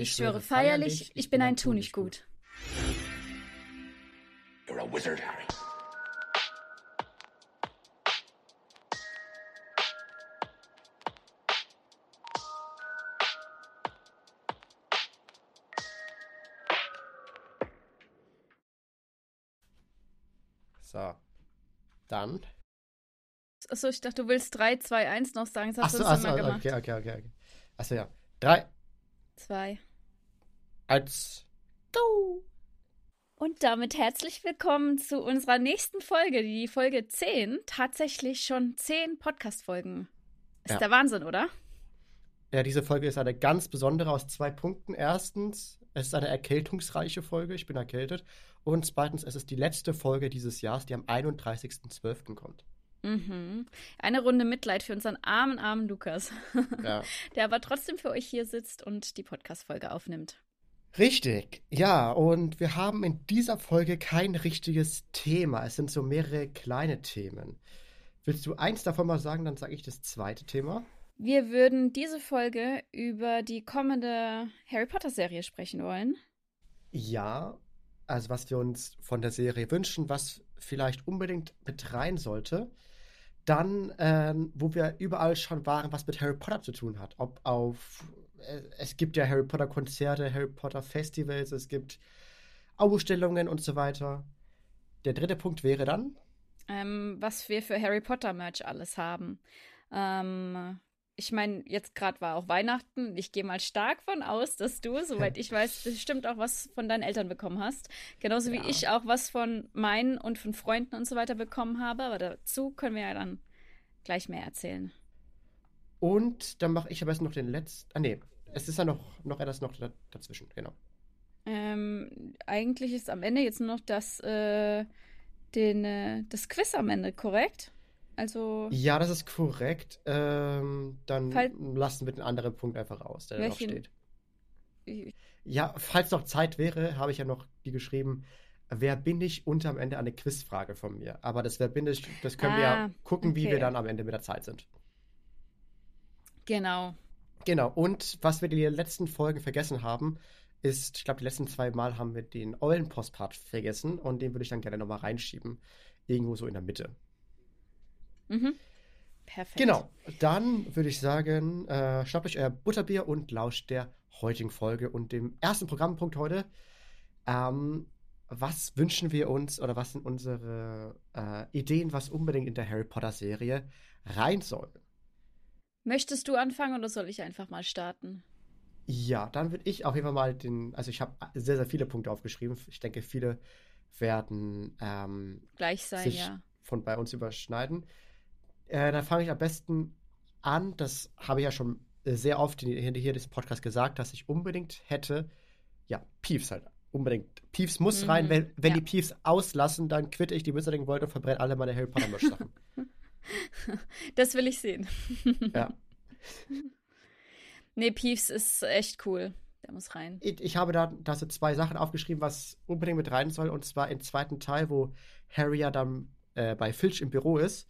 Ich schwöre feierlich, ich bin ein Tunichtgut. You're a wizard, Harry. So. Dann. Achso, ich dachte, du willst 3, 2, 1 noch sagen. Das hast achso, du achso, gemacht. Okay, okay, okay, okay. Achso, ja. 3. 2. 1. Go! Und damit herzlich willkommen zu unserer nächsten Folge, die Folge 10. Tatsächlich schon 10 Podcast-Folgen. Ist ja. der Wahnsinn, oder? Ja, diese Folge ist eine ganz besondere aus zwei Punkten. Erstens, es ist eine erkältungsreiche Folge, ich bin erkältet. Und zweitens, es ist die letzte Folge dieses Jahres, die am 31.12. kommt. Mhm. Eine Runde Mitleid für unseren armen, armen Lukas. Ja. Der aber trotzdem für euch hier sitzt und die Podcast-Folge aufnimmt. Richtig, ja, und wir haben in dieser Folge kein richtiges Thema. Es sind so mehrere kleine Themen. Willst du eins davon mal sagen, dann sage ich das zweite Thema. Wir würden diese Folge über die kommende Harry Potter-Serie sprechen wollen. Ja, also was wir uns von der Serie wünschen, was vielleicht unbedingt mit rein sollte. Dann, ähm, wo wir überall schon waren, was mit Harry Potter zu tun hat. Ob auf, es gibt ja Harry Potter Konzerte, Harry Potter Festivals, es gibt Ausstellungen und so weiter. Der dritte Punkt wäre dann. Ähm, was wir für Harry Potter Merch alles haben. Ähm, ich meine, jetzt gerade war auch Weihnachten. Ich gehe mal stark von aus, dass du, soweit ich weiß, bestimmt auch was von deinen Eltern bekommen hast. Genauso ja. wie ich auch was von meinen und von Freunden und so weiter bekommen habe. Aber dazu können wir ja dann gleich mehr erzählen. Und dann mache ich aber jetzt noch den letzten. Ah, nee, es ist ja noch, noch etwas noch dazwischen, genau. Ähm, eigentlich ist am Ende jetzt nur noch das, äh, den, äh, das Quiz am Ende, korrekt? Also. Ja, das ist korrekt. Ähm, dann lassen wir den anderen Punkt einfach aus, der welchen? da noch steht. Ja, falls noch Zeit wäre, habe ich ja noch die geschrieben. Wer bin ich? Und am Ende eine Quizfrage von mir. Aber das Wer bin ich, das können ah, wir ja ah, gucken, okay. wie wir dann am Ende mit der Zeit sind. Genau. Genau. Und was wir in den letzten Folgen vergessen haben, ist, ich glaube, die letzten zwei Mal haben wir den Eulen-Postpart vergessen und den würde ich dann gerne nochmal reinschieben. Irgendwo so in der Mitte. Mhm. Perfekt. Genau, dann würde ich sagen, äh, schnappt euch euer Butterbier und lauscht der heutigen Folge und dem ersten Programmpunkt heute. Ähm, was wünschen wir uns oder was sind unsere äh, Ideen, was unbedingt in der Harry Potter Serie rein soll? Möchtest du anfangen oder soll ich einfach mal starten? Ja, dann würde ich auf jeden Fall mal den, also ich habe sehr, sehr viele Punkte aufgeschrieben. Ich denke, viele werden ähm, gleich sein, sich ja. von bei uns überschneiden. Äh, dann fange ich am besten an. Das habe ich ja schon sehr oft in, hier des Podcast gesagt, dass ich unbedingt hätte, ja, Piefs halt. Unbedingt. Piefs muss mhm. rein. Wenn, wenn ja. die Piefs auslassen, dann quitte ich die Wizarding World und verbrenne alle meine Harry Potter Sachen. das will ich sehen. ja. Nee, Piefs ist echt cool. Der muss rein. Ich, ich habe da, da so zwei Sachen aufgeschrieben, was unbedingt mit rein soll. Und zwar im zweiten Teil, wo Harry ja dann äh, bei Filch im Büro ist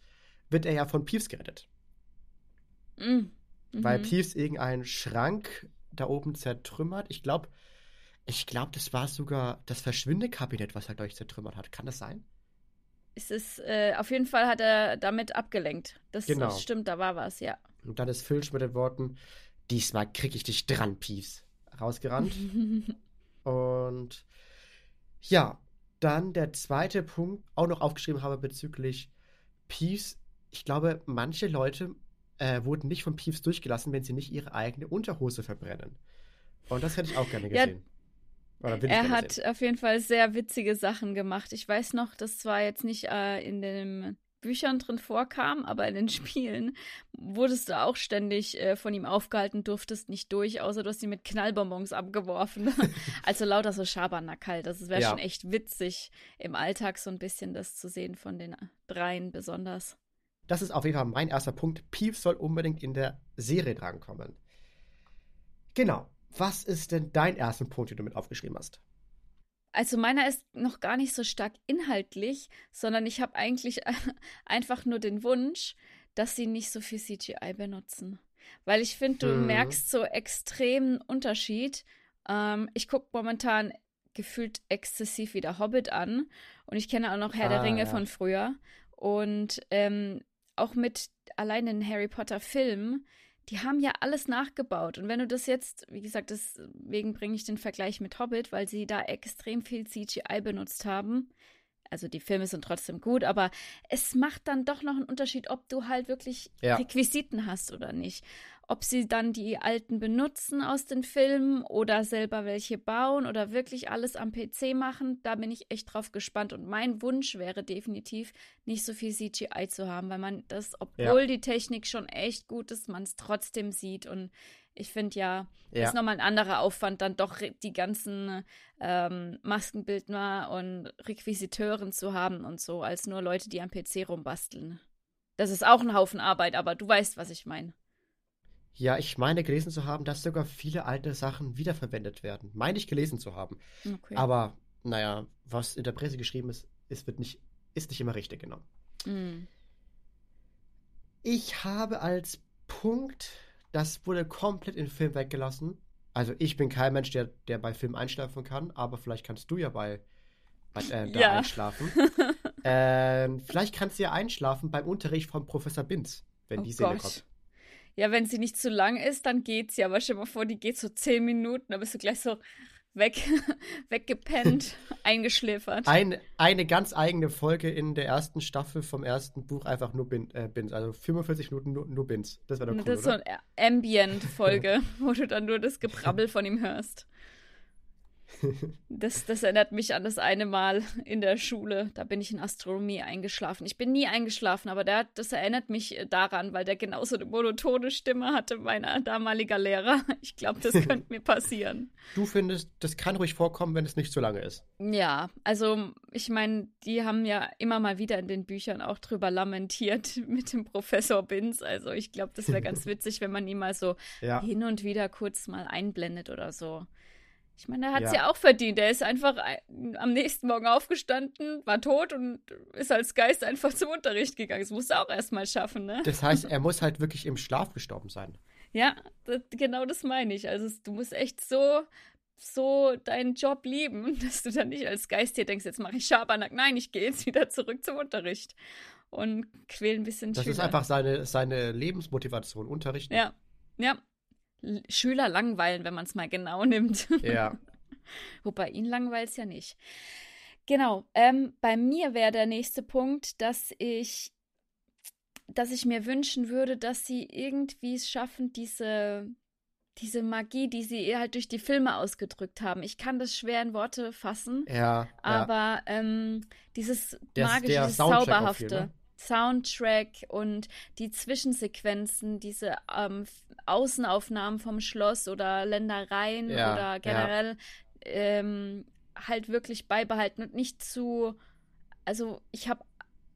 wird er ja von Peeves gerettet. Mhm. Weil Peeves irgendeinen Schrank da oben zertrümmert. Ich glaube, ich glaube, das war sogar das Verschwindekabinett, was er, glaube ich, zertrümmert hat. Kann das sein? Es ist, äh, auf jeden Fall hat er damit abgelenkt. Das, genau. stimmt, da war was, ja. Und dann ist Filch mit den Worten, diesmal krieg ich dich dran, Peeves, rausgerannt. Und ja, dann der zweite Punkt, auch noch aufgeschrieben habe bezüglich Peeves ich glaube, manche Leute äh, wurden nicht von Peeves durchgelassen, wenn sie nicht ihre eigene Unterhose verbrennen. Und das hätte ich auch gerne gesehen. Ja, er hat sehen. auf jeden Fall sehr witzige Sachen gemacht. Ich weiß noch, das zwar jetzt nicht äh, in den Büchern drin vorkam, aber in den Spielen wurdest du auch ständig äh, von ihm aufgehalten, durftest nicht durch, außer du hast ihn mit Knallbonbons abgeworfen. also lauter so Schabernack halt. Das wäre ja. schon echt witzig, im Alltag so ein bisschen das zu sehen von den dreien besonders. Das ist auf jeden Fall mein erster Punkt. Peeves soll unbedingt in der Serie drankommen. Genau. Was ist denn dein erster Punkt, den du mit aufgeschrieben hast? Also meiner ist noch gar nicht so stark inhaltlich, sondern ich habe eigentlich einfach nur den Wunsch, dass sie nicht so viel CGI benutzen. Weil ich finde, du hm. merkst so extremen Unterschied Ähm, ich gucke momentan gefühlt exzessiv wieder Hobbit an und ich kenne auch noch Herr ah, der Ringe ja. von früher. Und ähm, auch mit allein den Harry Potter Filmen, die haben ja alles nachgebaut. Und wenn du das jetzt, wie gesagt, deswegen bringe ich den Vergleich mit Hobbit, weil sie da extrem viel CGI benutzt haben. Also die Filme sind trotzdem gut, aber es macht dann doch noch einen Unterschied, ob du halt wirklich ja. Requisiten hast oder nicht ob sie dann die alten benutzen aus den Filmen oder selber welche bauen oder wirklich alles am PC machen, da bin ich echt drauf gespannt. Und mein Wunsch wäre definitiv, nicht so viel CGI zu haben, weil man das, obwohl ja. die Technik schon echt gut ist, man es trotzdem sieht. Und ich finde ja, ja. ist nochmal ein anderer Aufwand, dann doch die ganzen ähm, Maskenbildner und Requisiteuren zu haben und so, als nur Leute, die am PC rumbasteln. Das ist auch ein Haufen Arbeit, aber du weißt, was ich meine. Ja, ich meine gelesen zu haben, dass sogar viele alte Sachen wiederverwendet werden. Meine ich gelesen zu haben. Okay. Aber naja, was in der Presse geschrieben ist, ist, wird nicht, ist nicht immer richtig genommen. Mm. Ich habe als Punkt, das wurde komplett in den Film weggelassen. Also ich bin kein Mensch, der, der bei Filmen einschlafen kann, aber vielleicht kannst du ja bei, bei äh, da ja. einschlafen. äh, vielleicht kannst du ja einschlafen beim Unterricht von Professor Binz, wenn oh die Szene kommt. Ja, wenn sie nicht zu lang ist, dann geht's ja. Aber stell dir mal vor, die geht so zehn Minuten, dann bist du gleich so weg, weggepennt, eingeschläfert. Ein, eine ganz eigene Folge in der ersten Staffel vom ersten Buch, einfach nur Bin, äh, Bins. Also 45 Minuten nur, nur Bins. Das wäre doch cool, Das ist oder? so eine Ambient-Folge, wo du dann nur das Gebrabbel von ihm hörst. Das, das erinnert mich an das eine Mal in der Schule. Da bin ich in Astronomie eingeschlafen. Ich bin nie eingeschlafen, aber der, das erinnert mich daran, weil der genauso eine monotone Stimme hatte, mein damaliger Lehrer. Ich glaube, das könnte mir passieren. Du findest, das kann ruhig vorkommen, wenn es nicht zu lange ist. Ja, also ich meine, die haben ja immer mal wieder in den Büchern auch drüber lamentiert mit dem Professor Binz. Also ich glaube, das wäre ganz witzig, wenn man ihn mal so ja. hin und wieder kurz mal einblendet oder so. Ich meine, er hat es ja. ja. auch verdient. Er ist einfach am nächsten Morgen aufgestanden, war tot und ist als Geist einfach zum Unterricht gegangen. Das muss er auch erstmal schaffen, ne? Das heißt, er muss halt wirklich im Schlaf gestorben sein. Ja, das, genau das meine ich. Also du musst echt so, so deinen Job lieben, dass du dann nicht als Geist hier denkst, jetzt mache ich Schabernack. Nein, ich gehe jetzt wieder zurück zum Unterricht und quäle ein bisschen Das Schüler. ist einfach seine, seine Lebensmotivation, Unterrichten. Ja, ja. Schüler langweilen, wenn man es mal genau nimmt. Ja. Wobei ihn langweilt es ja nicht. Genau. Ähm, bei mir wäre der nächste Punkt, dass ich, dass ich mir wünschen würde, dass sie irgendwie es schaffen, diese, diese Magie, die sie halt durch die Filme ausgedrückt haben. Ich kann das schwer in Worte fassen. Ja. Aber ja. Ähm, dieses magische, dieses Zauberhafte. Viel, ne? Soundtrack und die Zwischensequenzen, diese ähm, Außenaufnahmen vom Schloss oder Ländereien ja, oder generell ja. ähm, halt wirklich beibehalten und nicht zu. Also, ich habe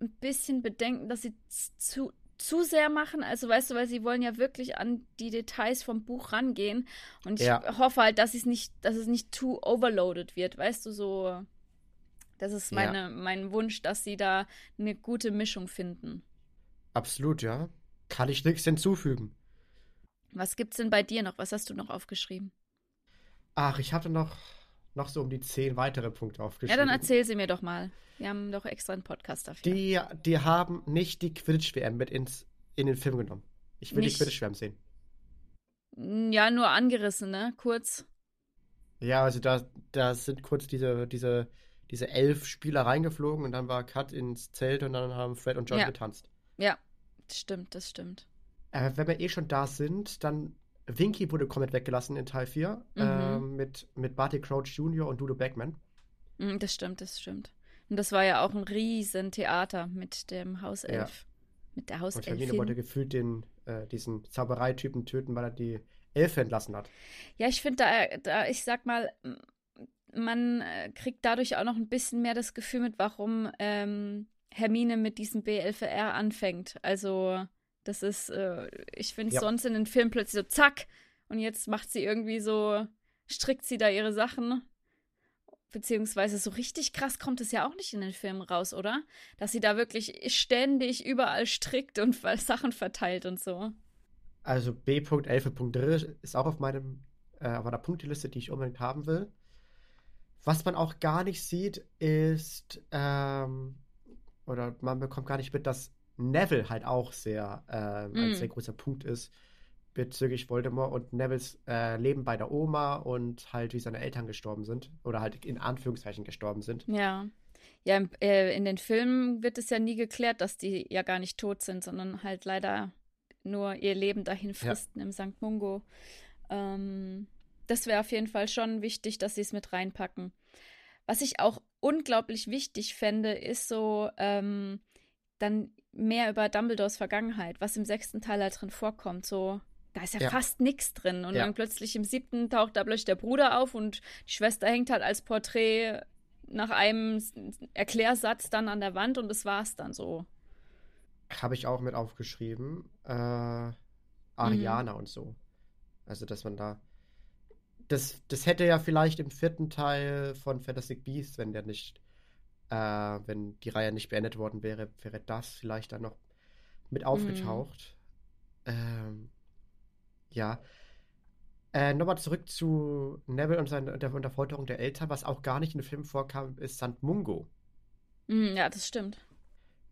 ein bisschen Bedenken, dass sie zu, zu sehr machen. Also, weißt du, weil sie wollen ja wirklich an die Details vom Buch rangehen. Und ich ja. hoffe halt, dass es nicht, dass es nicht zu overloaded wird, weißt du, so das ist meine, ja. mein Wunsch, dass sie da eine gute Mischung finden. Absolut, ja. Kann ich nichts hinzufügen. Was gibt's denn bei dir noch? Was hast du noch aufgeschrieben? Ach, ich hatte noch, noch so um die zehn weitere Punkte aufgeschrieben. Ja, dann erzähl sie mir doch mal. Wir haben doch extra einen Podcast dafür. Die, die haben nicht die Quidditch-WM mit ins, in den Film genommen. Ich will nicht. die Quidditch-WM sehen. Ja, nur angerissen, ne? Kurz. Ja, also da, da sind kurz diese, diese diese elf Spieler reingeflogen und dann war Cut ins Zelt und dann haben Fred und John ja. getanzt. Ja, das stimmt, das stimmt. Äh, wenn wir eh schon da sind, dann Winky wurde komplett weggelassen in Teil 4 mhm. äh, mit, mit Barty Crouch Jr. und Dudo Backman. Mhm, das stimmt, das stimmt. Und das war ja auch ein riesen Theater mit dem Hauself. Ja. Mit der Hauselfin. Und Hermine wollte gefühlt den, äh, diesen Zaubereitypen töten, weil er die Elfe entlassen hat. Ja, ich finde da, da, ich sag mal, man äh, kriegt dadurch auch noch ein bisschen mehr das Gefühl mit, warum ähm, Hermine mit diesem BLVR anfängt. Also, das ist, äh, ich finde ja. sonst in den Filmen plötzlich so zack und jetzt macht sie irgendwie so, strickt sie da ihre Sachen. Beziehungsweise so richtig krass kommt es ja auch nicht in den Filmen raus, oder? Dass sie da wirklich ständig überall strickt und Sachen verteilt und so. Also B.11.3 ist auch auf meinem äh, auf einer Punkteliste, die ich unbedingt haben will. Was man auch gar nicht sieht, ist, ähm, oder man bekommt gar nicht mit, dass Neville halt auch sehr ähm, mm. ein sehr großer Punkt ist bezüglich Voldemort und Nevilles äh, Leben bei der Oma und halt wie seine Eltern gestorben sind oder halt in Anführungszeichen gestorben sind. Ja. Ja, äh, in den Filmen wird es ja nie geklärt, dass die ja gar nicht tot sind, sondern halt leider nur ihr Leben dahin fristen ja. im St. Mungo. Ähm, das wäre auf jeden Fall schon wichtig, dass sie es mit reinpacken. Was ich auch unglaublich wichtig fände, ist so ähm, dann mehr über Dumbledores Vergangenheit, was im sechsten Teil da drin vorkommt. So, da ist ja, ja. fast nichts drin. Und ja. dann plötzlich im siebten taucht da plötzlich der Bruder auf und die Schwester hängt halt als Porträt nach einem Erklärsatz dann an der Wand und das war's dann so. Habe ich auch mit aufgeschrieben. Äh, Ariana mhm. und so. Also, dass man da. Das, das hätte ja vielleicht im vierten Teil von Fantastic Beasts, wenn der nicht, äh, wenn die Reihe nicht beendet worden wäre, wäre das vielleicht dann noch mit mhm. aufgetaucht. Mhm. Ähm, ja. Äh, Nochmal zurück zu Neville und, seine, der Unterfolterung der Eltern. Was auch gar nicht in dem Film vorkam, ist St. Mungo. Mhm, ja, das stimmt.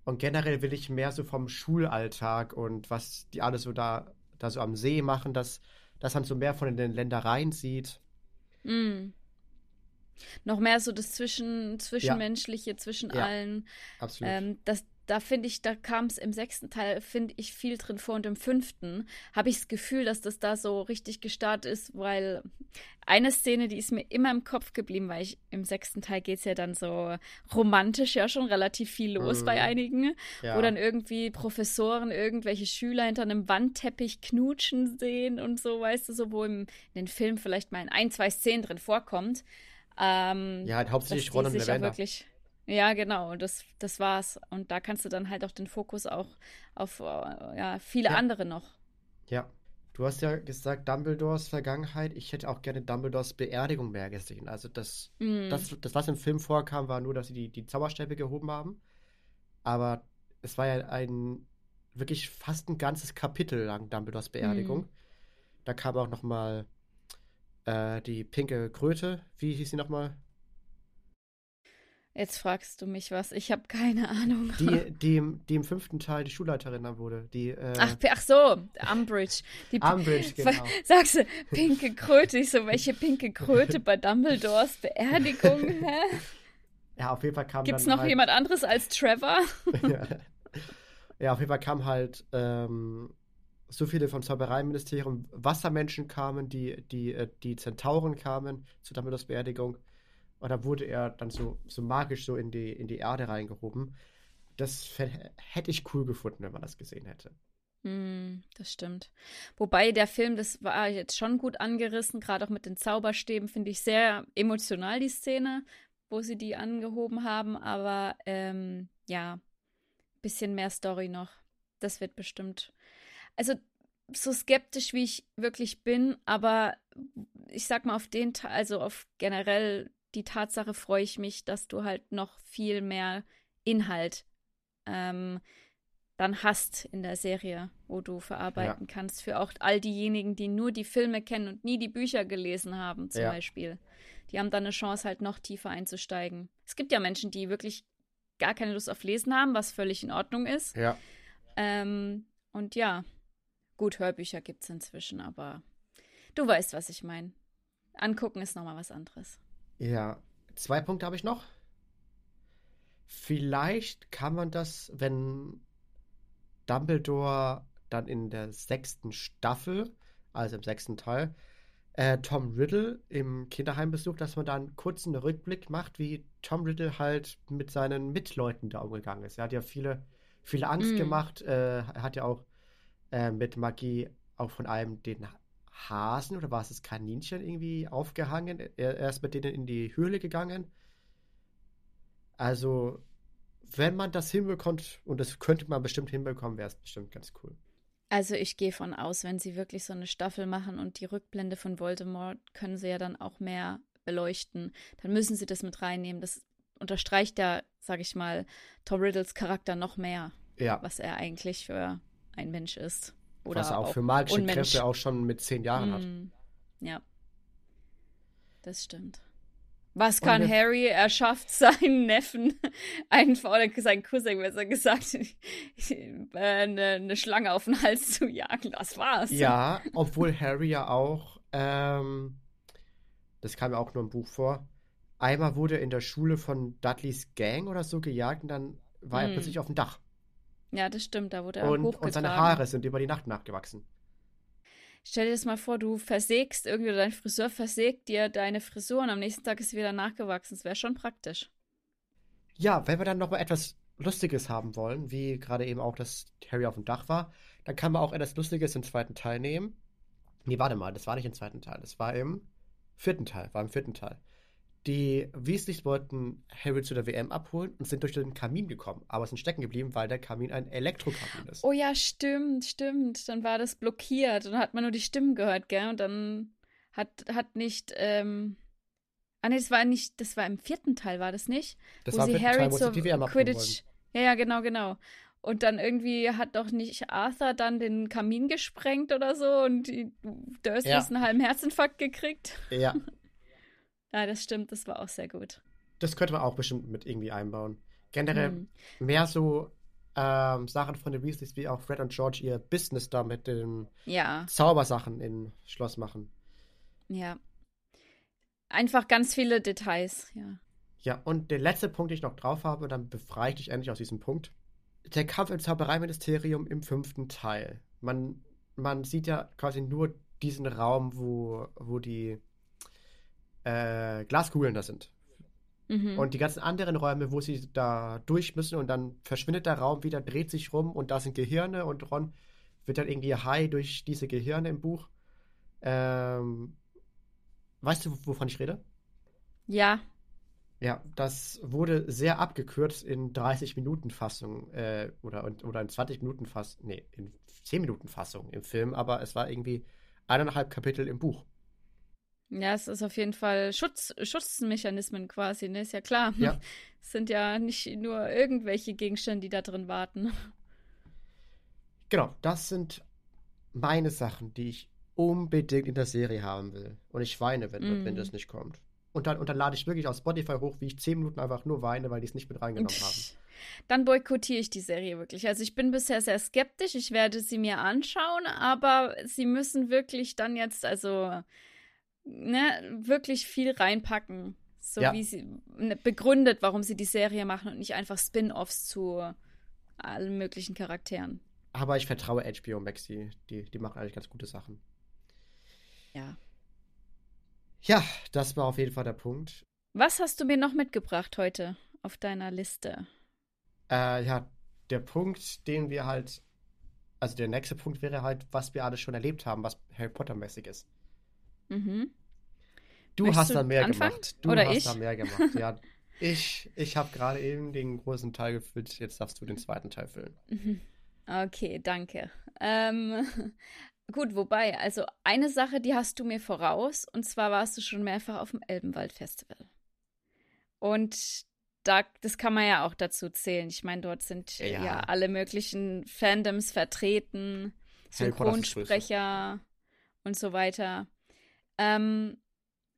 Und generell will ich mehr so vom Schulalltag und was die alle so da, da so am See machen, dass, dass man so mehr von den Ländereien sieht. Mm. Noch mehr so das Zwischen, Zwischenmenschliche ja. zwischen ja, allen. Absolut. Ähm, das, da finde ich, da kam es im sechsten Teil, finde ich, viel drin vor und im fünften habe ich das Gefühl, dass das da so richtig gestartet ist, weil eine Szene, die ist mir immer im Kopf geblieben, weil ich im sechsten Teil geht es ja dann so romantisch ja schon relativ viel los mhm. bei einigen, ja. wo dann irgendwie Professoren irgendwelche Schüler hinter einem Wandteppich knutschen sehen und so, weißt du, so wo im, in den Film vielleicht mal in ein, zwei Szenen drin vorkommt. Ähm, ja, halt hauptsächlich Ron und Lavender. Wirklich, ja, genau, das, das war's. Und da kannst du dann halt auch den Fokus auch auf äh, ja, viele ja. andere noch. Ja. Du hast ja gesagt, Dumbledores Vergangenheit. Ich hätte auch gerne Dumbledores Beerdigung mehr gesehen. Also das, mm. das, das, was im Film vorkam, war nur, dass sie die, die Zauberstäbe gehoben haben. Aber es war ja ein wirklich fast ein ganzes Kapitel lang Dumbledores Beerdigung. Mm. Da kam auch noch mal äh, die pinke Kröte. Wie hieß sie noch mal? Jetzt fragst du mich was. Ich habe keine Ahnung. Die, die, die im fünften Teil die Schulleiterin dann wurde. Die, äh ach, ach so, Umbridge. Die, Umbridge, genau. Sagst du, pinke Kröte? Ich so, welche pinke Kröte bei Dumbledores Beerdigung? Hä? Ja, auf jeden Fall kam Gibt's noch halt... jemand anderes als Trevor? ja. ja, auf jeden Fall kam halt ähm, so viele vom Zaubereiministerium. Wassermenschen kamen, die, die, äh, die Zentauren kamen zu Dumbledores Beerdigung. Und da wurde er dann so, so magisch so in die, in die Erde reingehoben. Das hätte ich cool gefunden, wenn man das gesehen hätte. Mm, das stimmt. Wobei der Film, das war jetzt schon gut angerissen, gerade auch mit den Zauberstäben, finde ich sehr emotional, die Szene, wo sie die angehoben haben. Aber ähm, ja, bisschen mehr Story noch. Das wird bestimmt. Also so skeptisch, wie ich wirklich bin, aber ich sag mal auf den Teil, also auf generell die Tatsache freue ich mich, dass du halt noch viel mehr Inhalt ähm, dann hast in der Serie, wo du verarbeiten ja. kannst. Für auch all diejenigen, die nur die Filme kennen und nie die Bücher gelesen haben, zum ja. Beispiel. Die haben dann eine Chance, halt noch tiefer einzusteigen. Es gibt ja Menschen, die wirklich gar keine Lust auf Lesen haben, was völlig in Ordnung ist. Ja. Ähm, und ja, gut, Hörbücher gibt es inzwischen, aber du weißt, was ich meine. Angucken ist nochmal was anderes. Ja, zwei Punkte habe ich noch. Vielleicht kann man das, wenn Dumbledore dann in der sechsten Staffel, also im sechsten Teil, äh, Tom Riddle im Kinderheim besucht, dass man da einen kurzen Rückblick macht, wie Tom Riddle halt mit seinen Mitleuten da umgegangen ist. Er hat ja viele, viele Angst mm. gemacht. Äh, er hat ja auch äh, mit Magie auch von einem den Hasen oder war es das Kaninchen irgendwie aufgehangen. Er, er ist mit denen in die Höhle gegangen. Also, wenn man das hinbekommt, und das könnte man bestimmt hinbekommen, wäre es bestimmt ganz cool. Also ich gehe von aus, wenn sie wirklich so eine Staffel machen und die Rückblende von Voldemort können sie ja dann auch mehr beleuchten, dann müssen sie das mit reinnehmen. Das unterstreicht ja, sag ich mal, Tom Riddles Charakter noch mehr, ja. was er eigentlich für ein Mensch ist. Oder Was er auch, auch für magische Unmensch. Kräfte auch schon mit zehn Jahren mm, hat. Ja. Das stimmt. Was kann und Harry? Er schafft seinen Neffen einfach, oder seinen Cousin, besser gesagt, eine, eine, Schlange auf den Hals zu jagen. Das war's. Ja, obwohl Harry ja auch, ähm, das kam ja auch nur im Buch vor, einmal wurde in der Schule von Dudleys Gang oder so gejagt und dann war hm. er plötzlich auf dem Dach. Ja, das stimmt, da wurde er und, Und seine Haare sind über die Nacht nachgewachsen. Stell dir das mal vor, du versägst irgendwie oder dein Friseur versägt dir deine Frisur und am nächsten Tag ist sie wieder nachgewachsen. Das wäre schon praktisch. Ja, wenn wir dann nochmal etwas Lustiges haben wollen, wie gerade eben auch, dass Harry auf dem Dach war, dann kann man auch etwas Lustiges im zweiten Teil nehmen. Nee, warte mal, das war nicht im zweiten Teil, das war im vierten Teil, war im vierten Teil. Die Weasleys wollten Harry zu der WM abholen und sind durch den Kamin gekommen, aber sind stecken geblieben, weil der Kamin ein Elektrokamin ist. Oh ja, stimmt, stimmt. Dann war das blockiert und dann hat man nur die Stimmen gehört, gell? Und dann hat, hat nicht, ähm Ah nee, das war nicht, das war im vierten Teil, war das nicht? Das wo war sie Harry Teil, wo zur Quidditch. Ja, ja, genau, genau. Und dann irgendwie hat doch nicht Arthur dann den Kamin gesprengt oder so und die Dursleys ja. einen halben Herzinfarkt gekriegt. Ja. Ja, das stimmt, das war auch sehr gut. Das könnte man auch bestimmt mit irgendwie einbauen. Generell hm. mehr so ähm, Sachen von den Weasleys, wie auch Fred und George ihr Business da mit den ja. Zaubersachen im Schloss machen. Ja. Einfach ganz viele Details, ja. Ja, und der letzte Punkt, den ich noch drauf habe, dann befreie ich dich endlich aus diesem Punkt. Der Kampf im Zaubereiministerium im fünften Teil. Man, man sieht ja quasi nur diesen Raum, wo, wo die äh, Glaskugeln da sind. Mhm. Und die ganzen anderen Räume, wo sie da durch müssen und dann verschwindet der Raum wieder, dreht sich rum und da sind Gehirne und Ron wird dann irgendwie high durch diese Gehirne im Buch. Ähm, weißt du, wovon ich rede? Ja. Ja, das wurde sehr abgekürzt in 30 Minuten Fassung äh, oder, oder in 20 Minuten Fassung, nee, in 10 Minuten Fassung im Film, aber es war irgendwie eineinhalb Kapitel im Buch. Ja, es ist auf jeden Fall Schutz, Schutzmechanismen quasi, ne? Ist ja klar. Ja. Es sind ja nicht nur irgendwelche Gegenstände, die da drin warten. Genau, das sind meine Sachen, die ich unbedingt in der Serie haben will. Und ich weine, wenn, mm. wenn das nicht kommt. Und dann, und dann lade ich wirklich auf Spotify hoch, wie ich zehn Minuten einfach nur weine, weil die es nicht mit reingenommen haben. Dann boykottiere ich die Serie wirklich. Also ich bin bisher sehr skeptisch. Ich werde sie mir anschauen, aber sie müssen wirklich dann jetzt, also ne, wirklich viel reinpacken. So ja. wie sie ne, begründet, warum sie die Serie machen und nicht einfach Spin-offs zu allen möglichen Charakteren. Aber ich vertraue HBO Max, die, die, die machen eigentlich ganz gute Sachen. Ja. Ja, das war auf jeden Fall der Punkt. Was hast du mir noch mitgebracht heute auf deiner Liste? Äh, ja, der Punkt, den wir halt, also der nächste Punkt wäre halt, was wir alles schon erlebt haben, was Harry Potter-mäßig ist. Mhm. Du Möchtest hast da mehr anfangen? gemacht. Du Oder hast ich? da mehr gemacht. Ja, ich, ich habe gerade eben den großen Teil gefüllt. Jetzt darfst du den zweiten Teil füllen. Mhm. Okay, danke. Ähm, gut, wobei, also eine Sache, die hast du mir voraus. Und zwar warst du schon mehrfach auf dem Elbenwald-Festival. Und da, das kann man ja auch dazu zählen. Ich meine, dort sind ja. ja alle möglichen Fandoms vertreten, Synchronsprecher und so weiter. Ähm,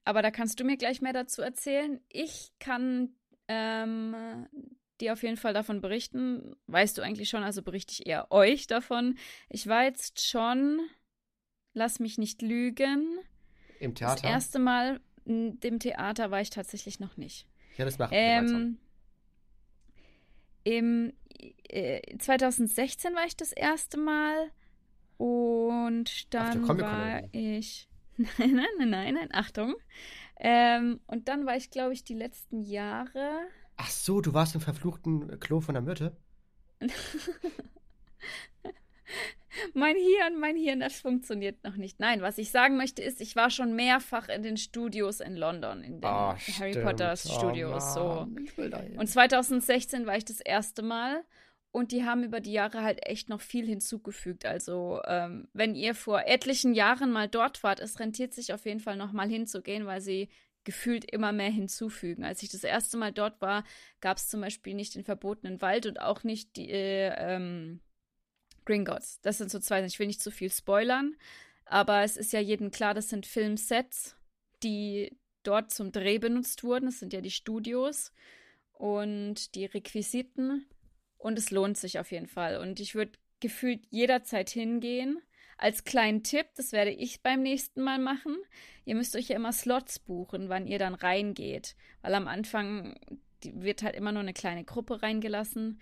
aber da kannst du mir gleich mehr dazu erzählen. Ich kann ähm, dir auf jeden Fall davon berichten. Weißt du eigentlich schon, also berichte ich eher euch davon. Ich war jetzt schon, lass mich nicht lügen. Im Theater? Das erste Mal dem Theater war ich tatsächlich noch nicht. Ja, das macht ähm, Im äh, 2016 war ich das erste Mal und dann war ich Nein, nein, nein, nein, nein, Achtung. Ähm, und dann war ich, glaube ich, die letzten Jahre. Ach so, du warst im verfluchten Klo von der Myrte? mein Hirn, mein Hirn, das funktioniert noch nicht. Nein, was ich sagen möchte ist, ich war schon mehrfach in den Studios in London, in den oh, Harry Potter Studios. Oh, so. Und 2016 war ich das erste Mal und die haben über die Jahre halt echt noch viel hinzugefügt. Also, ähm, wenn ihr vor etlichen Jahren mal dort wart, es rentiert sich auf jeden Fall noch mal hinzugehen, weil sie gefühlt immer mehr hinzufügen. Als ich das erste Mal dort war, gab es zum Beispiel nicht den verbotenen Wald und auch nicht die äh, ähm, Gringotts. Das sind so zwei. Ich will nicht zu viel spoilern, aber es ist ja jedem klar, das sind Filmsets, die dort zum Dreh benutzt wurden. Das sind ja die Studios und die Requisiten. Und es lohnt sich auf jeden Fall. Und ich würde gefühlt jederzeit hingehen. Als kleinen Tipp, das werde ich beim nächsten Mal machen. Ihr müsst euch ja immer Slots buchen, wann ihr dann reingeht. Weil am Anfang wird halt immer nur eine kleine Gruppe reingelassen.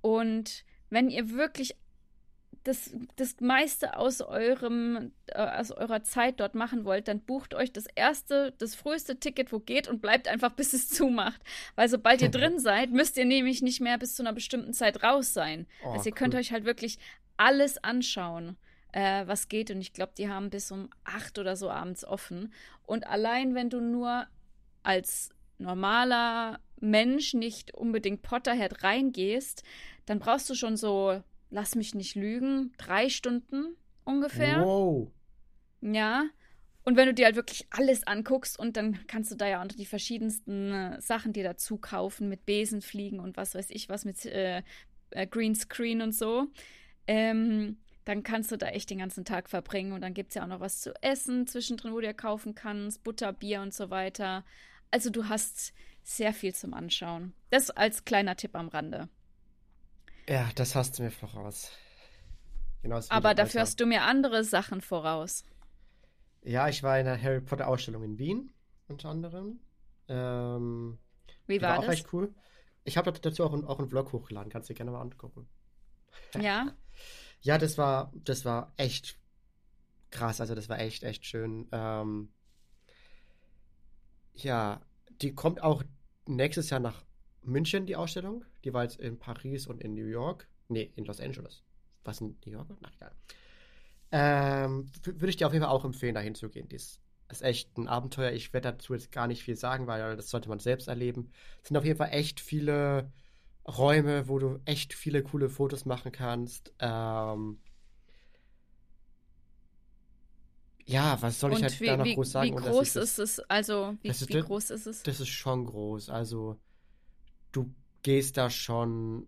Und wenn ihr wirklich das, das meiste aus eurem, äh, aus eurer Zeit dort machen wollt, dann bucht euch das erste, das früheste Ticket, wo geht und bleibt einfach, bis es zumacht. Weil sobald ihr drin seid, müsst ihr nämlich nicht mehr bis zu einer bestimmten Zeit raus sein. Oh, also ihr cool. könnt euch halt wirklich alles anschauen, äh, was geht. Und ich glaube, die haben bis um acht oder so abends offen. Und allein wenn du nur als normaler Mensch nicht unbedingt Potterhead reingehst, dann brauchst du schon so lass mich nicht lügen, drei Stunden ungefähr. Wow. Ja. Und wenn du dir halt wirklich alles anguckst und dann kannst du da ja unter die verschiedensten äh, Sachen dir dazu kaufen mit Besenfliegen und was weiß ich was mit äh, äh, Greenscreen und so. Ähm, dann kannst du da echt den ganzen Tag verbringen und dann gibt es ja auch noch was zu essen zwischendrin, wo du dir kaufen kannst, Butter, Bier und so weiter. Also du hast sehr viel zum Anschauen. Das als kleiner Tipp am Rande. Ja, das hast du mir voraus. Genau Aber dafür hast du mir andere Sachen voraus. Ja, ich war in der Harry Potter Ausstellung in Wien, unter anderem. Ähm, Wie war, war das? auch recht cool. Ich habe dazu auch, ein, auch einen Vlog hochgeladen, kannst du dir gerne mal angucken. Ja. ja, das war, das war echt krass, also das war echt, echt schön. Ähm, ja, die kommt auch nächstes Jahr nach München, die Ausstellung. Die war jetzt in Paris und in New York. Nee, in Los Angeles. Was in New York? Ach, egal. Ähm, würde ich dir auf jeden Fall auch empfehlen, da hinzugehen. Das ist echt ein Abenteuer. Ich werde dazu jetzt gar nicht viel sagen, weil das sollte man selbst erleben. Es sind auf jeden Fall echt viele Räume, wo du echt viele coole Fotos machen kannst. Ähm, ja, was soll ich halt wie, da noch groß sagen? Wie groß ist es? Also, wie, ist, wie groß ist es? Das ist schon groß. Also, du gehst da schon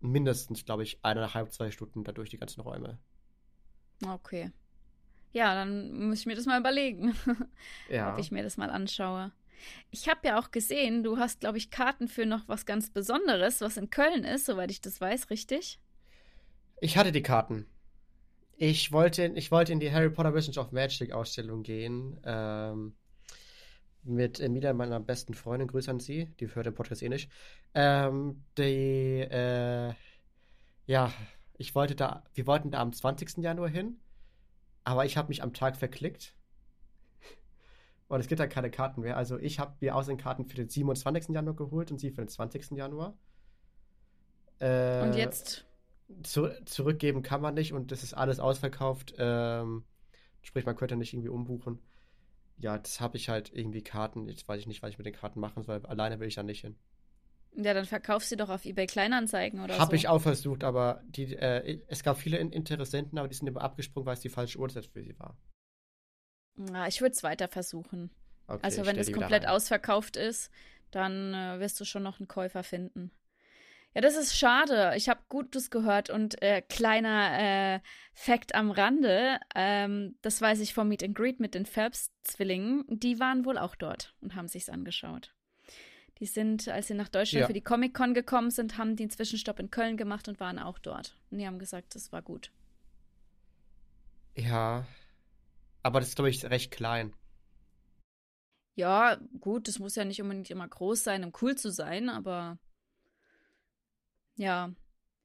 mindestens, glaube ich, eineinhalb, zwei Stunden da durch die ganzen Räume. Okay. Ja, dann muss ich mir das mal überlegen, ja. ob ich mir das mal anschaue. Ich habe ja auch gesehen, du hast, glaube ich, Karten für noch was ganz Besonderes, was in Köln ist, soweit ich das weiß, richtig? Ich hatte die Karten. Ich wollte, ich wollte in die Harry Potter Wizards of Magic Ausstellung gehen. Ähm, mit Emilia, meiner besten Freundin, Grüße an sie, die hört den Podcast eh nicht. Ähm, die, äh, ja, ich wollte da, wir wollten da am 20. Januar hin, aber ich habe mich am Tag verklickt. Und es gibt da keine Karten mehr. Also ich habe mir außerdem Karten für den 27. Januar geholt und sie für den 20. Januar. Äh, und jetzt? Zu, zurückgeben kann man nicht und das ist alles ausverkauft. Ähm, sprich, man könnte nicht irgendwie umbuchen ja, das habe ich halt irgendwie Karten. Jetzt weiß ich nicht, was ich mit den Karten machen soll. Alleine will ich da nicht hin. Ja, dann verkauf sie doch auf eBay Kleinanzeigen oder hab so. Habe ich auch versucht, aber die, äh, es gab viele Interessenten, aber die sind immer abgesprungen, weil es die falsche Uhrzeit für sie war. Ja, ich würde es weiter versuchen. Okay, also wenn es komplett ausverkauft ist, dann äh, wirst du schon noch einen Käufer finden. Ja, das ist schade. Ich habe Gutes gehört und äh, kleiner äh, Fact am Rande, ähm, das weiß ich vom Meet and Greet mit den Phelps-Zwillingen, die waren wohl auch dort und haben sich's angeschaut. Die sind, als sie nach Deutschland ja. für die Comic-Con gekommen sind, haben die einen Zwischenstopp in Köln gemacht und waren auch dort. Und die haben gesagt, das war gut. Ja, aber das ist, glaube ich, recht klein. Ja, gut, das muss ja nicht unbedingt immer groß sein, um cool zu sein, aber ja.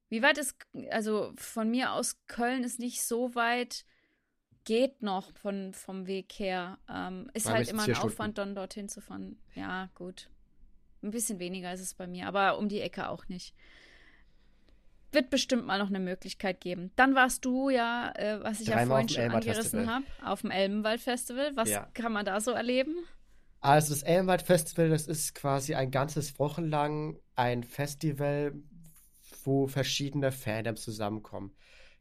Wie weit ist, also von mir aus, Köln ist nicht so weit, geht noch von, vom Weg her. Ähm, ist halt immer ein Aufwand, dann dorthin zu fahren. Ja, gut. Ein bisschen weniger ist es bei mir, aber um die Ecke auch nicht. Wird bestimmt mal noch eine Möglichkeit geben. Dann warst du ja, äh, was ich Dreimal ja vorhin schon angerissen habe, auf dem Elbenwald-Festival. Was ja. kann man da so erleben? Also das Elbenwald-Festival, das ist quasi ein ganzes Wochenlang ein Festival wo verschiedene Fandoms zusammenkommen.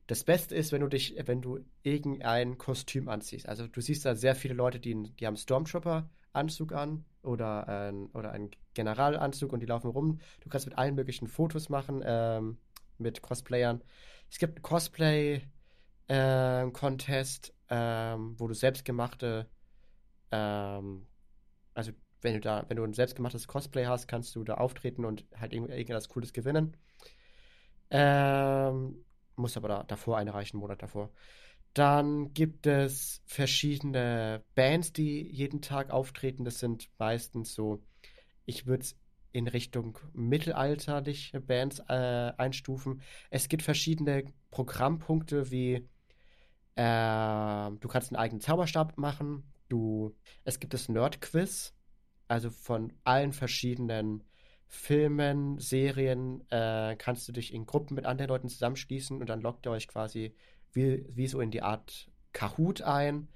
Das Beste ist, wenn du dich, wenn du irgendein Kostüm anziehst. Also du siehst da sehr viele Leute, die, die haben Stormtrooper-Anzug an oder, ein, oder einen Generalanzug und die laufen rum. Du kannst mit allen möglichen Fotos machen, ähm, mit Cosplayern. Es gibt einen Cosplay-Contest, ähm, wo du selbstgemachte ähm, Also wenn du da, wenn du ein selbstgemachtes Cosplay hast, kannst du da auftreten und halt irgendwas Cooles gewinnen. Ähm, muss aber da, davor einreichen, einen Monat davor. Dann gibt es verschiedene Bands, die jeden Tag auftreten. Das sind meistens so, ich würde es in Richtung mittelalterliche Bands äh, einstufen. Es gibt verschiedene Programmpunkte wie äh, du kannst einen eigenen Zauberstab machen. Du, es gibt das Nerd-Quiz, also von allen verschiedenen Filmen, Serien äh, kannst du dich in Gruppen mit anderen Leuten zusammenschließen und dann lockt ihr euch quasi wie, wie so in die Art Kahoot ein.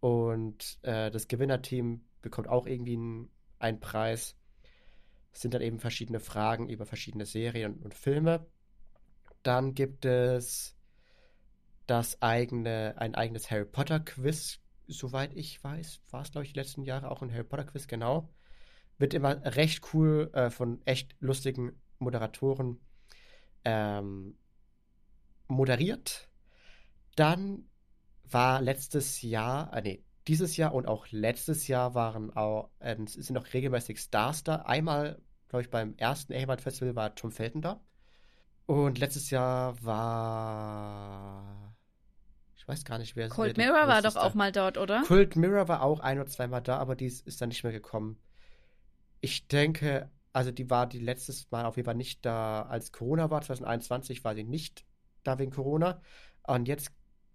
Und äh, das Gewinnerteam bekommt auch irgendwie einen Preis. Es sind dann eben verschiedene Fragen über verschiedene Serien und Filme. Dann gibt es das eigene, ein eigenes Harry Potter Quiz, soweit ich weiß, war es, glaube ich, die letzten Jahre auch ein Harry Potter Quiz, genau. Wird immer recht cool äh, von echt lustigen Moderatoren ähm, moderiert. Dann war letztes Jahr, äh, nee, dieses Jahr und auch letztes Jahr waren auch, äh, sind noch regelmäßig Stars da. Einmal, glaube ich, beim ersten Ehrenwald Festival war Tom Felton da. Und letztes Jahr war. Ich weiß gar nicht, wer es Cold Mirror war doch auch mal dort, oder? Cold Mirror war auch ein oder zweimal da, aber die ist dann nicht mehr gekommen. Ich denke, also die war die letztes Mal auf jeden Fall nicht da, als Corona war. 2021 war sie nicht da wegen Corona. Und jetzt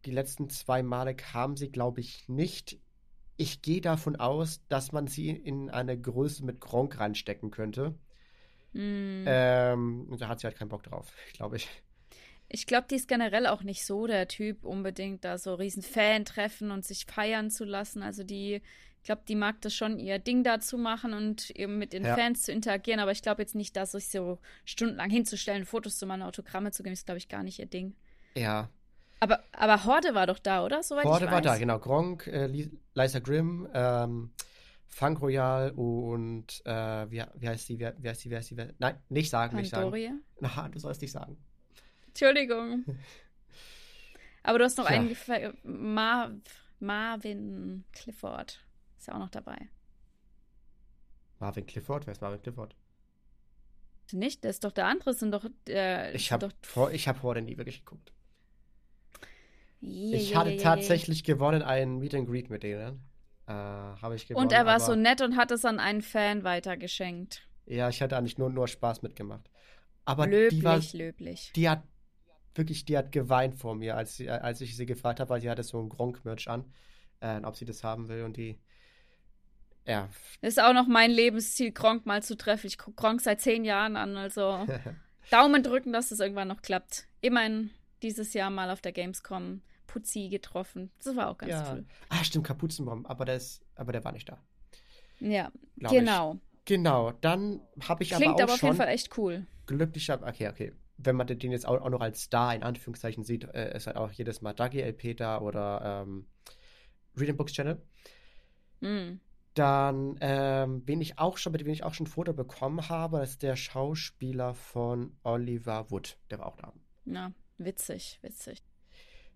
die letzten zwei Male kam sie, glaube ich, nicht. Ich gehe davon aus, dass man sie in eine Größe mit Gronk reinstecken könnte. Mm. Ähm, und da hat sie halt keinen Bock drauf, glaube ich. Ich glaube, die ist generell auch nicht so der Typ, unbedingt da so riesen Fan-Treffen und sich feiern zu lassen. Also die, glaube, die mag das schon, ihr Ding dazu machen und eben mit den ja. Fans zu interagieren. Aber ich glaube jetzt nicht, dass sich so stundenlang hinzustellen, Fotos zu machen, Autogramme zu geben, ist, glaube ich, gar nicht ihr Ding. Ja. Aber, aber Horde war doch da, oder? Soweit Horde war da, genau. Gronk, äh, Lisa Grimm, ähm, Funk Royal und äh, wie, wie heißt sie? Wie, wie, heißt sie? Wie heißt sie? Nein, nicht sagen, Pandoria? nicht sagen. Na, du sollst nicht sagen. Entschuldigung. Aber du hast noch ja. einen Mar Marvin Clifford. Ist ja auch noch dabei. Marvin Clifford? Wer ist Marvin Clifford? Nicht? Der ist doch der andere. Sind doch, äh, ich habe vor, ich habe vorher nie wirklich geguckt. Yeah, ich hatte yeah, tatsächlich gewonnen ein Meet and Greet mit denen. Äh, habe ich gewonnen. Und er war so nett und hat es an einen Fan weitergeschenkt. Ja, ich hatte eigentlich nur, nur Spaß mitgemacht. Aber löblich, die war, löblich. Die hat wirklich, die hat geweint vor mir, als, als ich sie gefragt habe, weil sie hatte so ein Gronk-Merch an, äh, ob sie das haben will und die ja. Das ist auch noch mein Lebensziel, Gronk mal zu treffen. Ich gucke Gronk seit zehn Jahren an, also Daumen drücken, dass das irgendwann noch klappt. Immerhin dieses Jahr mal auf der Gamescom Putzi getroffen. Das war auch ganz ja. cool. Ah, stimmt, Kapuzenbomb, aber der, ist, aber der war nicht da. Ja, genau. Ich. Genau, dann habe ich Klingt aber auch aber auf schon jeden Fall echt cool. Glücklicher, okay, okay. Wenn man den jetzt auch, auch noch als Star in Anführungszeichen sieht, äh, ist halt auch jedes Mal Dagi LP da oder ähm, Reading Books Channel. Mm. Dann, ähm, wen ich auch schon, mit dem ich auch schon ein Foto bekommen habe, ist der Schauspieler von Oliver Wood. Der war auch da. Ja, witzig, witzig.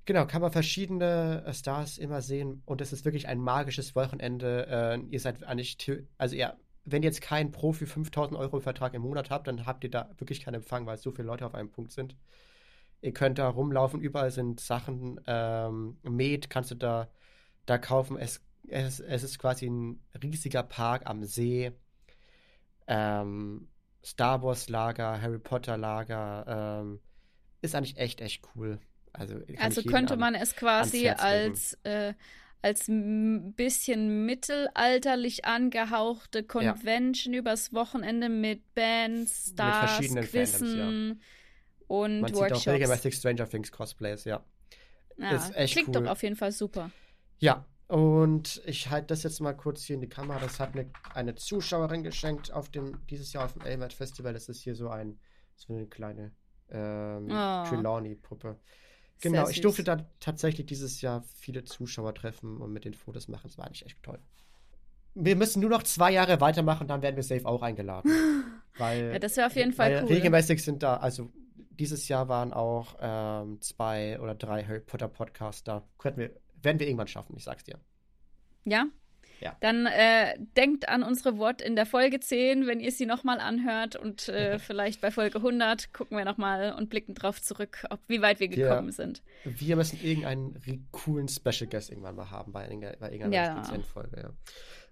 Genau, kann man verschiedene äh, Stars immer sehen und es ist wirklich ein magisches Wochenende. Äh, ihr seid eigentlich, also ja, wenn ihr jetzt keinen Profi 5000 Euro Vertrag im Monat habt, dann habt ihr da wirklich keinen Empfang, weil so viele Leute auf einem Punkt sind. Ihr könnt da rumlaufen, überall sind Sachen, ähm, Met kannst du da, da kaufen. Es, es, es ist quasi ein riesiger Park am See. Ähm, Star Wars Lager, Harry Potter Lager, ähm, ist eigentlich echt, echt cool. Also, also könnte man es quasi als, äh, als ein bisschen mittelalterlich angehauchte Convention ja. übers Wochenende mit Bands, Stars, mit Quizzen Fandoms, ja. und man Workshops. Sieht auch regelmäßig Stranger Things Cosplays, ja. ja ist echt klingt cool. doch auf jeden Fall super. Ja, und ich halte das jetzt mal kurz hier in die Kamera. Das hat mir eine Zuschauerin geschenkt auf dem, dieses Jahr auf dem Elmert Festival. Das ist hier so ein, so eine kleine ähm, oh. Trelawney-Puppe. Genau, ich durfte da tatsächlich dieses Jahr viele Zuschauer treffen und mit den Fotos machen. Das war eigentlich echt toll. Wir müssen nur noch zwei Jahre weitermachen, dann werden wir safe auch eingeladen. weil, ja, das wäre auf jeden Fall cool. Regelmäßig sind da, also dieses Jahr waren auch ähm, zwei oder drei Harry Potter Podcasts da. Könnten wir, werden wir irgendwann schaffen, ich sag's dir. Ja. Ja. Dann äh, denkt an unsere Wort in der Folge 10, wenn ihr sie nochmal anhört und äh, vielleicht bei Folge 100 gucken wir nochmal und blicken drauf zurück, ob, wie weit wir gekommen Ja. sind. Wir müssen irgendeinen coolen Special Guest irgendwann mal haben bei, irgendeiner- bei irgendeiner Ja. speziellen Folge. Ja.